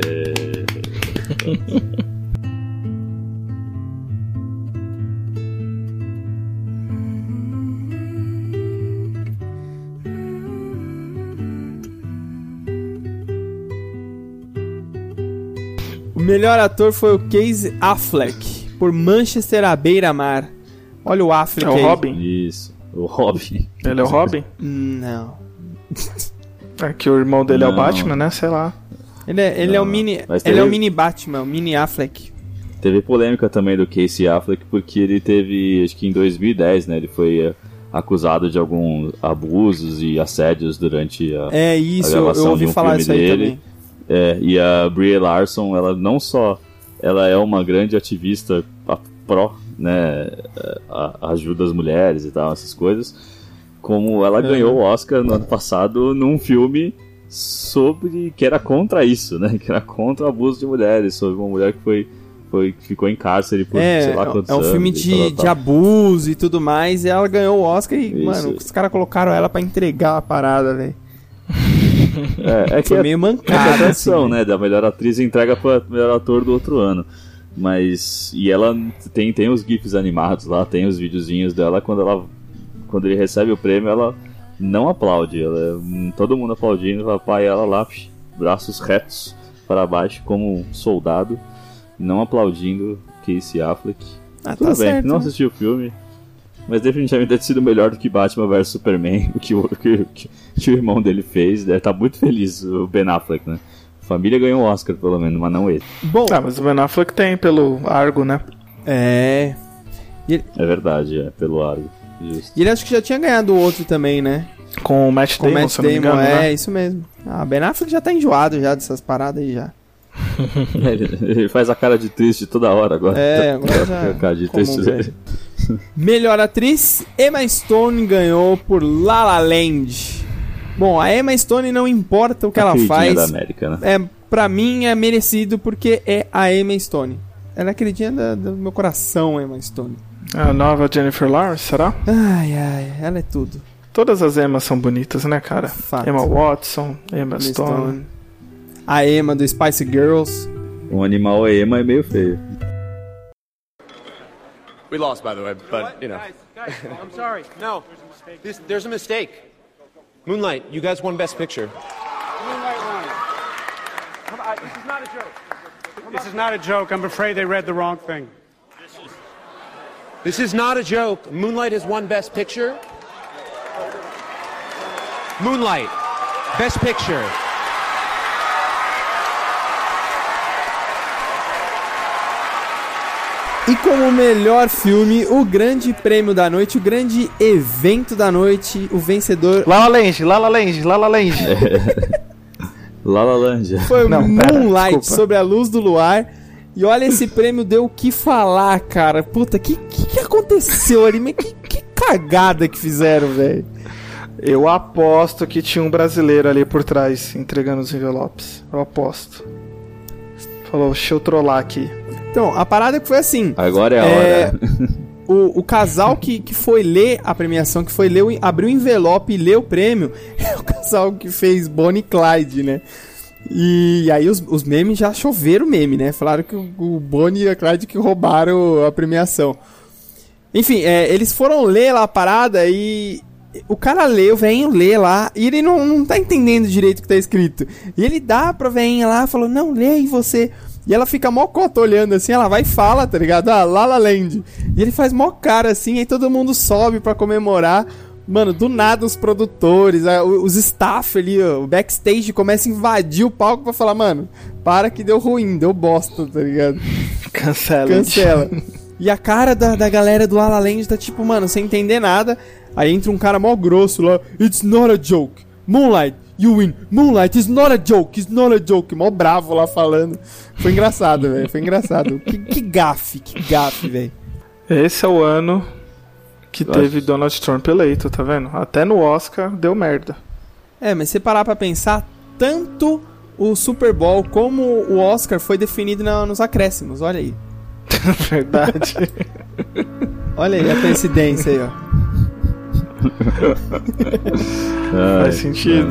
[LAUGHS] melhor ator foi o Casey Affleck, por Manchester à beira-mar. Olha o Affleck É o aí. Robin? Isso, o Robin. Ele é o Robin? Não. É que o irmão dele é o Não. Batman, né? Sei lá. Ele é, ele é o Não, mini. mas Ele é o teve- mini Batman, o mini Affleck. Teve polêmica também do Casey Affleck porque ele teve, acho que em 2010, né? Ele foi é, acusado de alguns abusos e assédios durante a, É isso, a eu, eu gravação ouvi de um falar filme isso aí dele. também. É, e a Brie Larson, ela não só ela é uma grande ativista pró, né, a- ajuda as mulheres e tal, essas coisas, como ela ganhou o Oscar no ano passado num filme sobre que era contra isso, né, [LAUGHS] que era contra o abuso de mulheres, sobre uma mulher que foi foi ficou em cárcere por É, sei lá quantos é um anos. filme de, tal, tal, de abuso e tudo mais, e ela ganhou o Oscar e, Isso. mano, os caras colocaram ela pra entregar a parada, velho. É, é que Foi é, meio é que mancada, tradição, assim, né? Da melhor atriz entrega para melhor ator do outro ano. Mas. E ela tem, tem os GIFs animados lá, tem os videozinhos dela. Quando ela. Quando ele recebe o prêmio, ela não aplaude. Ela, é- todo mundo aplaudindo, papai, ela lá, braços retos para baixo, como um soldado, não aplaudindo Casey Affleck. Ah, Tudo tá bem, certo. não né? assisti o filme. Mas definitivamente deve ter sido melhor do que Batman vs Superman, [LAUGHS] o que o, que, que- que o irmão dele fez. Deve estar muito feliz, o Ben Affleck, né? A família ganhou um Oscar, pelo menos, mas não ele. Bom, Ah, mas o Ben Affleck tem pelo Argo, né? é. É verdade, é, pelo Argo. Justo. E ele acho que já tinha ganhado o outro também, né? Com o Matt Com o Damon, Matt se eu não me Damon, engano, é, né? isso mesmo. Ah, Ben Affleck já tá enjoado já dessas paradas aí já. [LAUGHS] ele, ele faz a cara de triste toda hora agora. É, agora [LAUGHS] já. A cara de triste dele. Melhor atriz, Emma Stone ganhou por La La Land. Bom, a Emma Stone não importa o que A ela faz. da América, né? É, pra mim é merecido porque é a Emma Stone. Ela é a queridinha da- do meu coração, Emma Stone. A nova Jennifer Lawrence, será? Ai, ai, ela é tudo. Todas as Emmas são bonitas, né, cara? Fato. Emma Watson, Emma Emma Stone. A Emma do Spice Girls. Um animal é ema é meio feio. We lost, by the way, but you know. I'm sorry. [LAUGHS] No, this, there's a mistake. Moonlight, you guys won Best Picture. Moonlight won. Come on, this is not a joke. This is not a joke. I'm afraid they read the wrong thing. This is not a joke. Moonlight has won Best Picture. Moonlight, Best Picture. E como melhor filme, o grande prêmio da noite, o grande evento da noite, o vencedor La La Land, La La Land, La La Land. [LAUGHS] La La Land. foi Não, pera, Moonlight, desculpa. sobre a luz do luar. E olha, esse prêmio deu o que falar, cara. Puta, que que, que aconteceu ali? Que, que cagada que fizeram, velho. Eu aposto que tinha um brasileiro ali por trás entregando os envelopes. Eu aposto. Falou, deixa eu trollar aqui. Então, a parada que foi assim. Agora é a É, hora. O, o casal que, que foi ler a premiação, que foi ler, abriu o envelope e leu o prêmio, [LAUGHS] é o casal que fez Bonnie e Clyde, né? E aí os, os memes já choveram meme, né? Falaram que o, o Bonnie e a Clyde que roubaram a premiação. Enfim, é, eles foram ler lá a parada e o cara lê, o velhinho lê lá, e ele não, não tá entendendo direito o que tá escrito. E ele dá pra velhinha lá, falou, não, lê aí você. E ela fica mó cota olhando assim, ela vai e fala, tá ligado? Ah, La La Land. E ele faz mó cara assim, aí todo mundo sobe pra comemorar. Mano, do nada os produtores, os staff ali, o backstage começa a invadir o palco pra falar, mano, para que deu ruim, deu bosta, tá ligado? [LAUGHS] Cancela. Cancela. [LAUGHS] E a cara da, da galera do La La Land tá tipo, mano, sem entender nada. Aí entra um cara mó grosso lá. It's not a joke. Moonlight, you win. Moonlight, it's not a joke. It's not a joke. Mó bravo lá falando. Foi engraçado, velho. Foi engraçado. Que, que gafe, que gafe, velho. Esse é o ano que teve Donald Trump eleito, tá vendo? Até no Oscar deu merda. É, mas se parar pra pensar, tanto o Super Bowl como o Oscar foi definido na- nos acréscimos. Olha aí. [LAUGHS] Verdade. Olha aí a coincidência aí, ó. [LAUGHS] Ai, Faz sentido.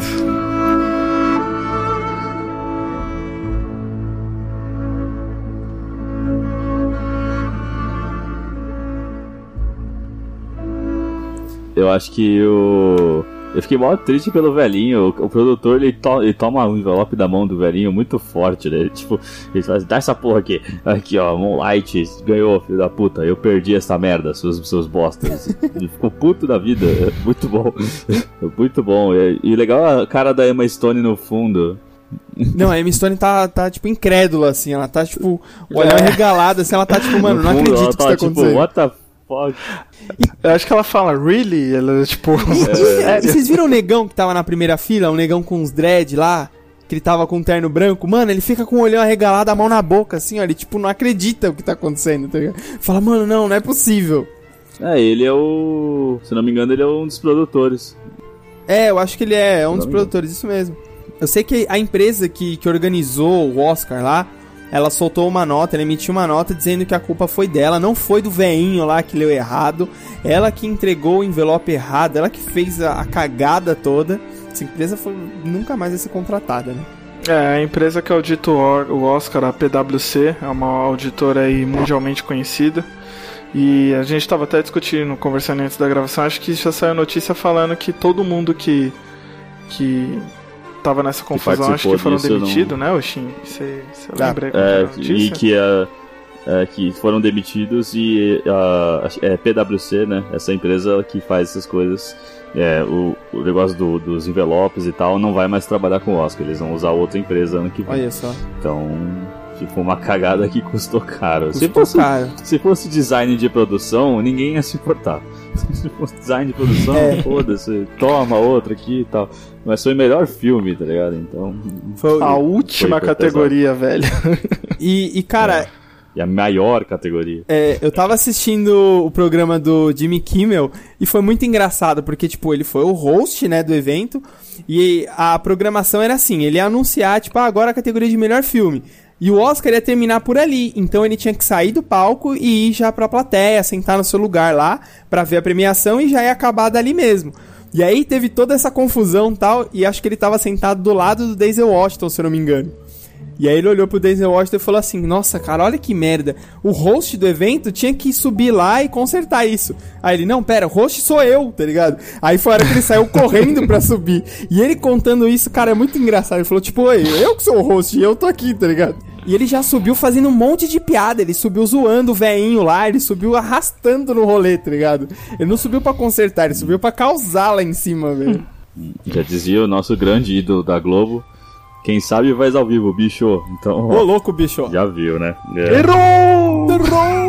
Eu acho que o. Eu fiquei mal triste pelo velhinho. O, o produtor ele, to- ele toma um envelope da mão do velhinho muito forte, né? [LAUGHS] Tipo, ele faz, dá essa porra aqui. Aqui, ó, Moonlight ganhou, filho da puta. Eu perdi essa merda, seus, seus bostas. [LAUGHS] Ele ficou puto da vida. É [LAUGHS] Muito bom. Muito bom. E, e legal a cara da Emma Stone no fundo. Não, a Emma Stone tá, tá, tipo, incrédula, assim. Ela tá, tipo, olhando regalada, assim. Ela tá, tipo, mano, No não acredito que isso tá tá, tipo, acontecendo. what the fuck? Eu acho que ela fala, really? Ela, tipo, [LAUGHS] E, e [LAUGHS] vocês viram o negão que tava na primeira fila? O negão com os dread lá? Que ele tava com um terno branco? Mano, ele fica com o olhão arregalado, a mão na boca, assim, ó. Ele, tipo, não acredita o que tá acontecendo, tá ligado? Fala, mano, não, não é possível. É, ele é o. Se não me engano, ele é um dos produtores. É, eu acho que ele é, é um dos produtores, isso mesmo. Eu sei que a empresa que, que organizou o Oscar lá, ela soltou uma nota, ela emitiu uma nota dizendo que a culpa foi dela, não foi do veinho lá que leu errado, ela que entregou o envelope errado, ela que fez a, a cagada toda. essa empresa foi, nunca mais vai ser contratada, né? É, a empresa que audita o Oscar, a PwC, é uma auditora aí mundialmente conhecida. E a gente estava até discutindo, conversando antes da gravação, acho que já saiu notícia falando que todo mundo que que tava nessa confusão, acho que foram disso, não- demitidos, né, Oxin? Você Ah, lembra É, e que, é, é, que foram demitidos e a é, PwC, né? Essa empresa que faz essas coisas, é, o, o negócio do- dos envelopes e tal, não vai mais trabalhar com o Oscar. Eles vão usar outra empresa ano que vem. Olha só. Então, tipo, uma cagada que custou caro. se, Custou fosse, caro. se fosse design de produção, ninguém ia se importar. [LAUGHS] design de produção, É. foda-se, toma outra aqui e tal. Mas foi o melhor filme, tá ligado? Então. Foi A última foi categoria, velho. E, e, cara, E a maior categoria. É, eu tava assistindo o programa do Jimmy Kimmel e foi muito engraçado, porque, tipo, ele foi o host, né, do evento, e a programação era assim, ele ia anunciar, tipo, ah, agora a categoria de melhor filme. E o Oscar ia terminar por ali, então ele tinha que sair do palco e ir já pra plateia, sentar no seu lugar lá, pra ver a premiação e já ia acabar dali mesmo. E aí teve toda essa confusão tal, e acho que ele tava sentado do lado do Denzel Washington, se eu não me engano. E aí ele olhou pro Denzel Washington e falou assim: Nossa, cara, olha que merda. O host do evento tinha que subir lá e consertar isso. Aí ele, não, pera, o host sou eu, tá ligado? Aí foi a hora que ele saiu correndo pra subir. E ele contando isso, cara, é muito engraçado. Ele falou, tipo, Oi, eu que sou o host e eu tô aqui, tá ligado? E ele já subiu fazendo um monte de piada. Ele subiu zoando o veinho lá, ele subiu arrastando no rolê, tá ligado? Ele não subiu pra consertar, ele subiu pra causar lá em cima, velho. Já dizia o nosso grande ídolo da Globo. Quem sabe faz ao vivo, bicho. Então. Ô, louco, bicho. Já viu, né? É. Errou! Errou!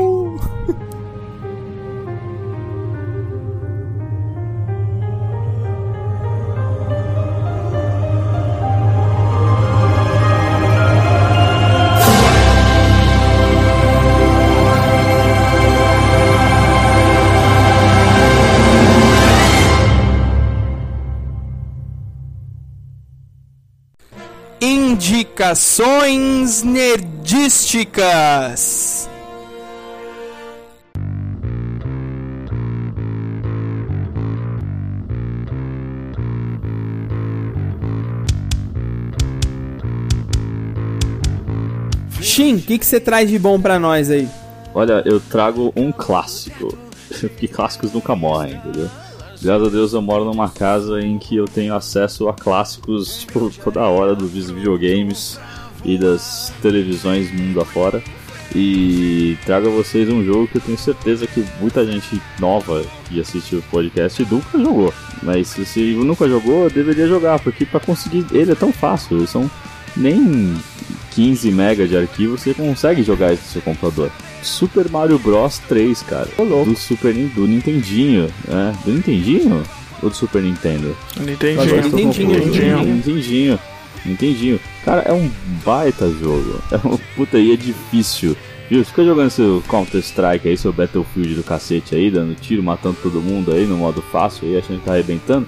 Indicações nerdísticas. Shin, o que você traz de bom pra nós aí? Olha, eu trago um clássico. [LAUGHS] Porque clássicos nunca morrem, entendeu? Graças a Deus eu moro numa casa em que eu tenho acesso a clássicos tipo, toda hora dos videogames e das televisões mundo afora. E trago a vocês um jogo que eu tenho certeza que muita gente nova que assiste o podcast nunca jogou. Mas se nunca jogou, deveria jogar, porque para conseguir ele é tão fácil. São nem 15 MB de arquivo você consegue jogar isso no seu computador. Super Mario Bros 3, cara. Do Super do Nintendinho, né? Do Nintendinho ou do Super Nintendo? Nintendinho. Nintendinho. Nintendinho. Nintendinho. Nintendinho. Cara, é um baita jogo. É um puta e é difícil. Viu? Fica jogando seu Counter Strike aí, seu Battlefield do cacete aí, dando tiro, matando todo mundo aí no modo fácil aí, achando que tá arrebentando.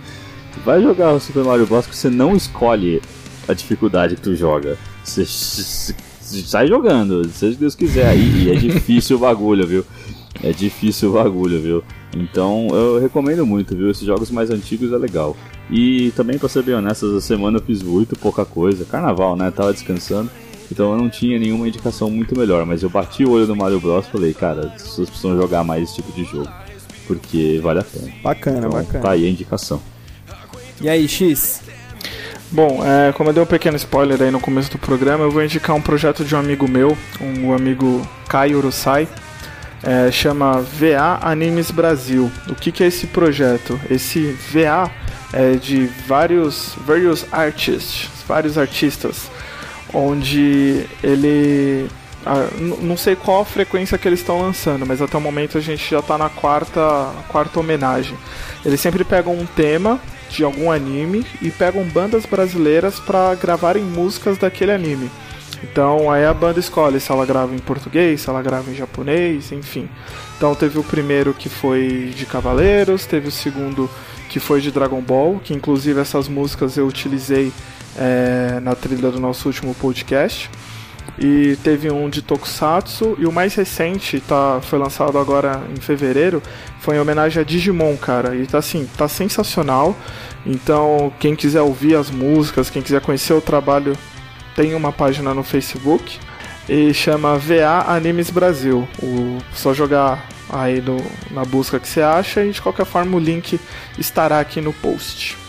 Vai jogar o Super Mario Bros. que você não escolhe a dificuldade que tu joga. Você sai jogando, seja Deus quiser aí. E é difícil o bagulho, viu? É difícil o bagulho, viu? Então eu recomendo muito, viu? Esses jogos mais antigos é legal. E também, pra ser bem honesto, essa semana eu fiz muito pouca coisa. Carnaval, né? Tava descansando. Então eu não tinha nenhuma indicação muito melhor. Mas eu bati o olho no Mario Bros e falei, cara, pessoas precisam jogar mais esse tipo de jogo. Porque vale a pena. Bacana, Então, bacana. tá aí a indicação. E aí, X? Bom, é, como eu dei um pequeno spoiler aí no começo do programa, eu vou indicar um projeto de um amigo meu, um amigo Caio Urusai, é, chama VA Animes Brasil. O que, que é esse projeto? Esse VA é de vários, various artists, vários artistas, onde ele não sei qual a frequência que eles estão lançando, mas até o momento a gente já está na quarta, quarta homenagem. Eles sempre pegam um tema de algum anime e pegam bandas brasileiras para gravarem músicas daquele anime. Então aí a banda escolhe se ela grava em português, se ela grava em japonês, enfim. Então teve o primeiro que foi de Cavaleiros, teve o segundo que foi de Dragon Ball, que inclusive essas músicas eu utilizei eh, na trilha do nosso último podcast. E teve um de Tokusatsu. E o mais recente, tá, foi lançado agora em fevereiro, foi em homenagem a Digimon, cara. E tá assim, tá sensacional. Então, quem quiser ouvir as músicas, quem quiser conhecer o trabalho, tem uma página no Facebook. E chama VA Animes Brasil. O, só jogar aí no, na busca que você acha e de qualquer forma o link estará aqui no post.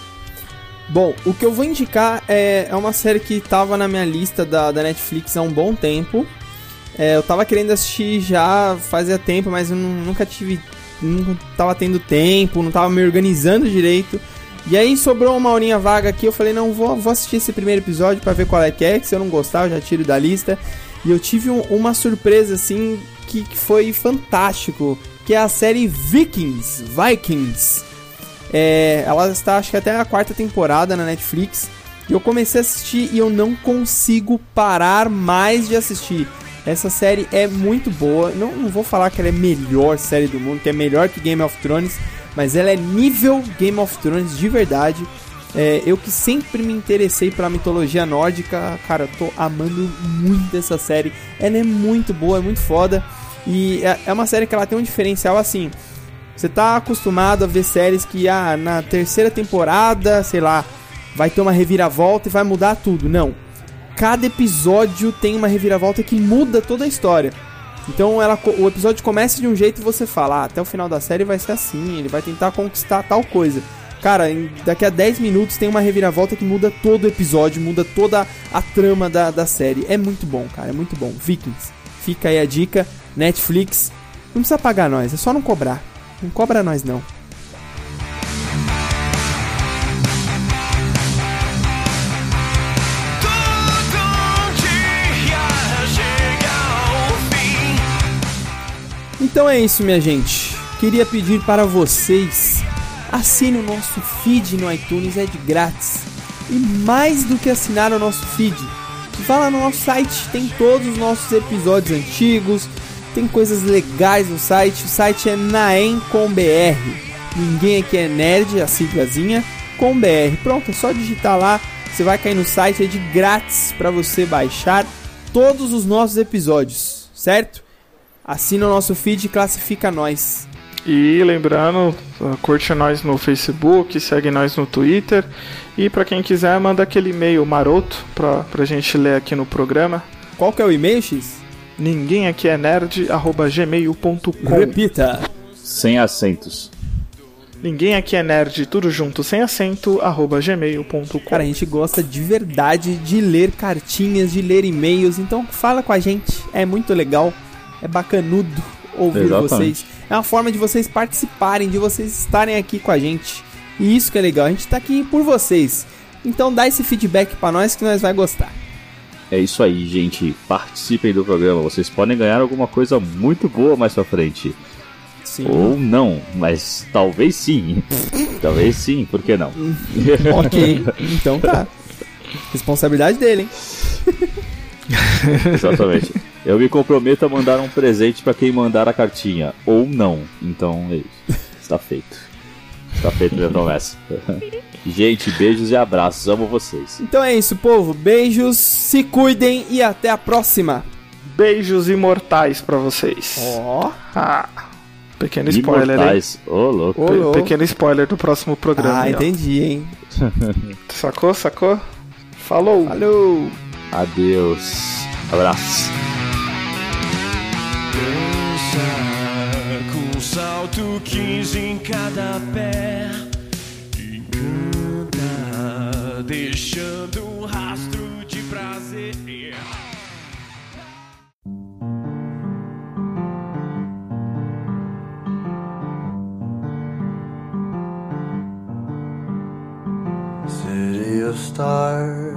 Bom, o que eu vou indicar é, é uma série que tava na minha lista da, da Netflix há um bom tempo. É, eu tava querendo assistir já fazia tempo, mas eu nu- nunca tive. Nunca tava tendo tempo, não tava me organizando direito. E aí sobrou uma horinha vaga aqui, eu falei, não, vou, vou assistir esse primeiro episódio pra ver qual é que é, que se eu não gostar eu já tiro da lista. E eu tive um- uma surpresa, assim, que, que foi fantástico, que é a série Vikings, Vikings. É, ela está, acho que até a quarta temporada na Netflix. E eu comecei a assistir e eu não consigo parar mais de assistir. Essa série é muito boa. Não, não vou falar que ela é a melhor série do mundo, que é melhor que Game of Thrones, mas ela é nível Game of Thrones de verdade. É, eu que sempre me interessei pela mitologia nórdica, cara, eu tô amando muito essa série. Ela é muito boa, é muito foda. E é, é uma série que ela tem um diferencial assim. Você tá acostumado a ver séries que ah, na terceira temporada, sei lá, vai ter uma reviravolta e vai mudar tudo. Não. Cada episódio tem uma reviravolta que muda toda a história. Então ela, o episódio começa de um jeito e você fala, ah, até o final da série vai ser assim, ele vai tentar conquistar tal coisa. Cara, em- daqui a 10 minutos tem uma reviravolta que muda todo o episódio, muda toda a trama da, da série. É muito bom, cara, é muito bom. Vikings. Fica aí a dica. Netflix. Não precisa pagar nós, é só não cobrar. Não cobra nós não. Então é isso, minha gente. Queria pedir para vocês assine o nosso feed no iTunes, é de grátis. E mais do que assinar o nosso feed, vá lá no nosso site, tem todos os nossos episódios antigos, tem coisas legais no site. O site é naem com BR. Ninguém aqui é nerd, a siglazinha com BR. Pronto, é só digitar lá, você vai cair no site, é de grátis para você baixar todos os nossos episódios, certo? Assina o nosso feed e classifica nós. E lembrando, uh, curte nós no Facebook, segue nós no Twitter. E pra quem quiser, manda aquele e-mail maroto pra, pra gente ler aqui no programa. Qual que é o e-mail, X? Ninguém aqui é nerd, arroba gmail.com. Repita. Sem acentos. Ninguém aqui é nerd, tudo junto, sem acento, arroba gmail.com. Cara, a gente gosta de verdade de ler cartinhas, de ler e-mails, então fala com a gente, é muito legal, é bacanudo ouvir Exatamente. vocês. É uma forma de vocês participarem, de vocês estarem aqui com a gente. E isso que é legal, a gente tá aqui por vocês. Então dá esse feedback pra nós que nós vai gostar. É isso aí, gente. Participem do programa. Vocês podem ganhar alguma coisa muito boa mais pra frente. Sim. Ou não, mas talvez sim. [LAUGHS] talvez sim, por que não? [LAUGHS] ok, então tá. Responsabilidade dele, hein? [LAUGHS] Exatamente. Eu me comprometo a mandar um presente pra quem mandar a cartinha. Ou não. Então é isso. Está feito. Está feita minha promessa. Gente, beijos e abraços. Amo vocês. Então é isso, povo. Beijos, se cuidem e até a próxima. Beijos imortais pra vocês. Ó. Ah, pequeno spoiler? Imortais. Ô, louco. Ô, Pe- louco. pequeno spoiler do próximo programa. Ah, aí, ó. entendi, hein? [LAUGHS] [LAUGHS] Sacou, sacou? Falou. Falou. Adeus. Abraço. Dança com um salto 15 em cada pé. Deixando um rastro de prazer. City of stars,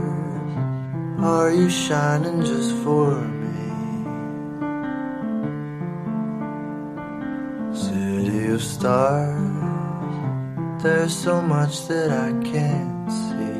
are you shining just for me? City of stars, there's so much that I can't see.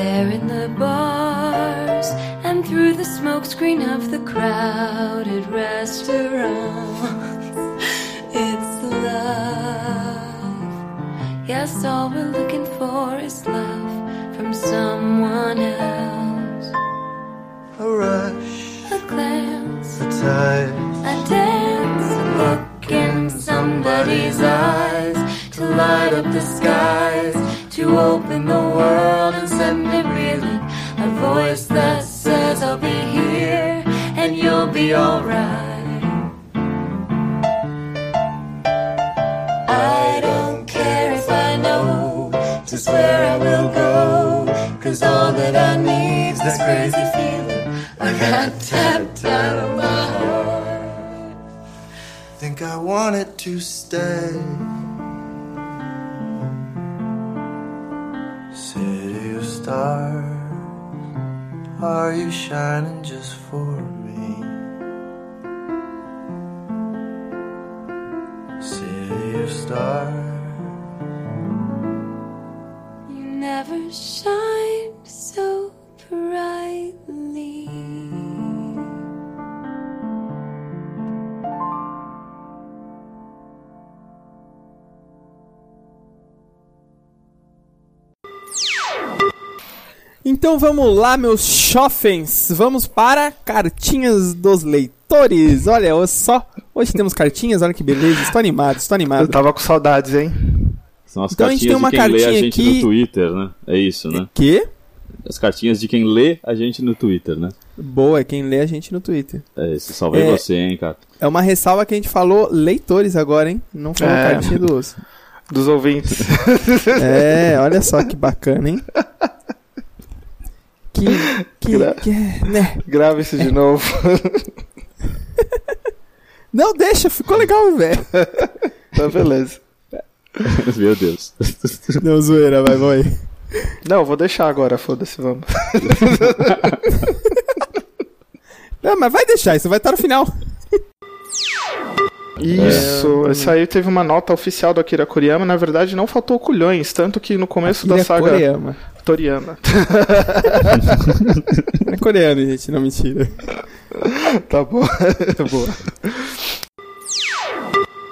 There in the bars and through the smokescreen of the crowded restaurants. [LAUGHS] It's love. Yes, all we're looking for is love Então vamos lá, meus chofens. Vamos para cartinhas dos leitores. Olha só, hoje temos cartinhas, olha que beleza. Estou animado, estou animado. Eu tava com saudades, hein? São as Então a gente cartinhas tem uma de quem lê a gente aqui- no Twitter, né? É isso, né? Que? As cartinhas de quem lê a gente no Twitter, né? Boa, é quem lê a gente no Twitter. É isso, salvei É. você, hein, cara. É uma ressalva que a gente falou leitores agora, hein? Não falou É. cartinha dos. Dos ouvintes. É, olha só que bacana, hein? [LAUGHS] Que. Que. Gra- que né? Grava isso de novo. [LAUGHS] Não, deixa, ficou legal, velho. [LAUGHS] tá, beleza. [LAUGHS] Meu Deus. Não, zoeira, vai, vai. Não, vou deixar agora, foda-se, vamos. Não, mas vai deixar, isso vai estar no final. Isso, esse aí teve uma nota oficial do Akira Kuriyama, na verdade não faltou culhões, tanto que no começo da Akira saga Kuriyama. Toriyama. [LAUGHS] É coreano, gente, não mentira. tá bom. Boa.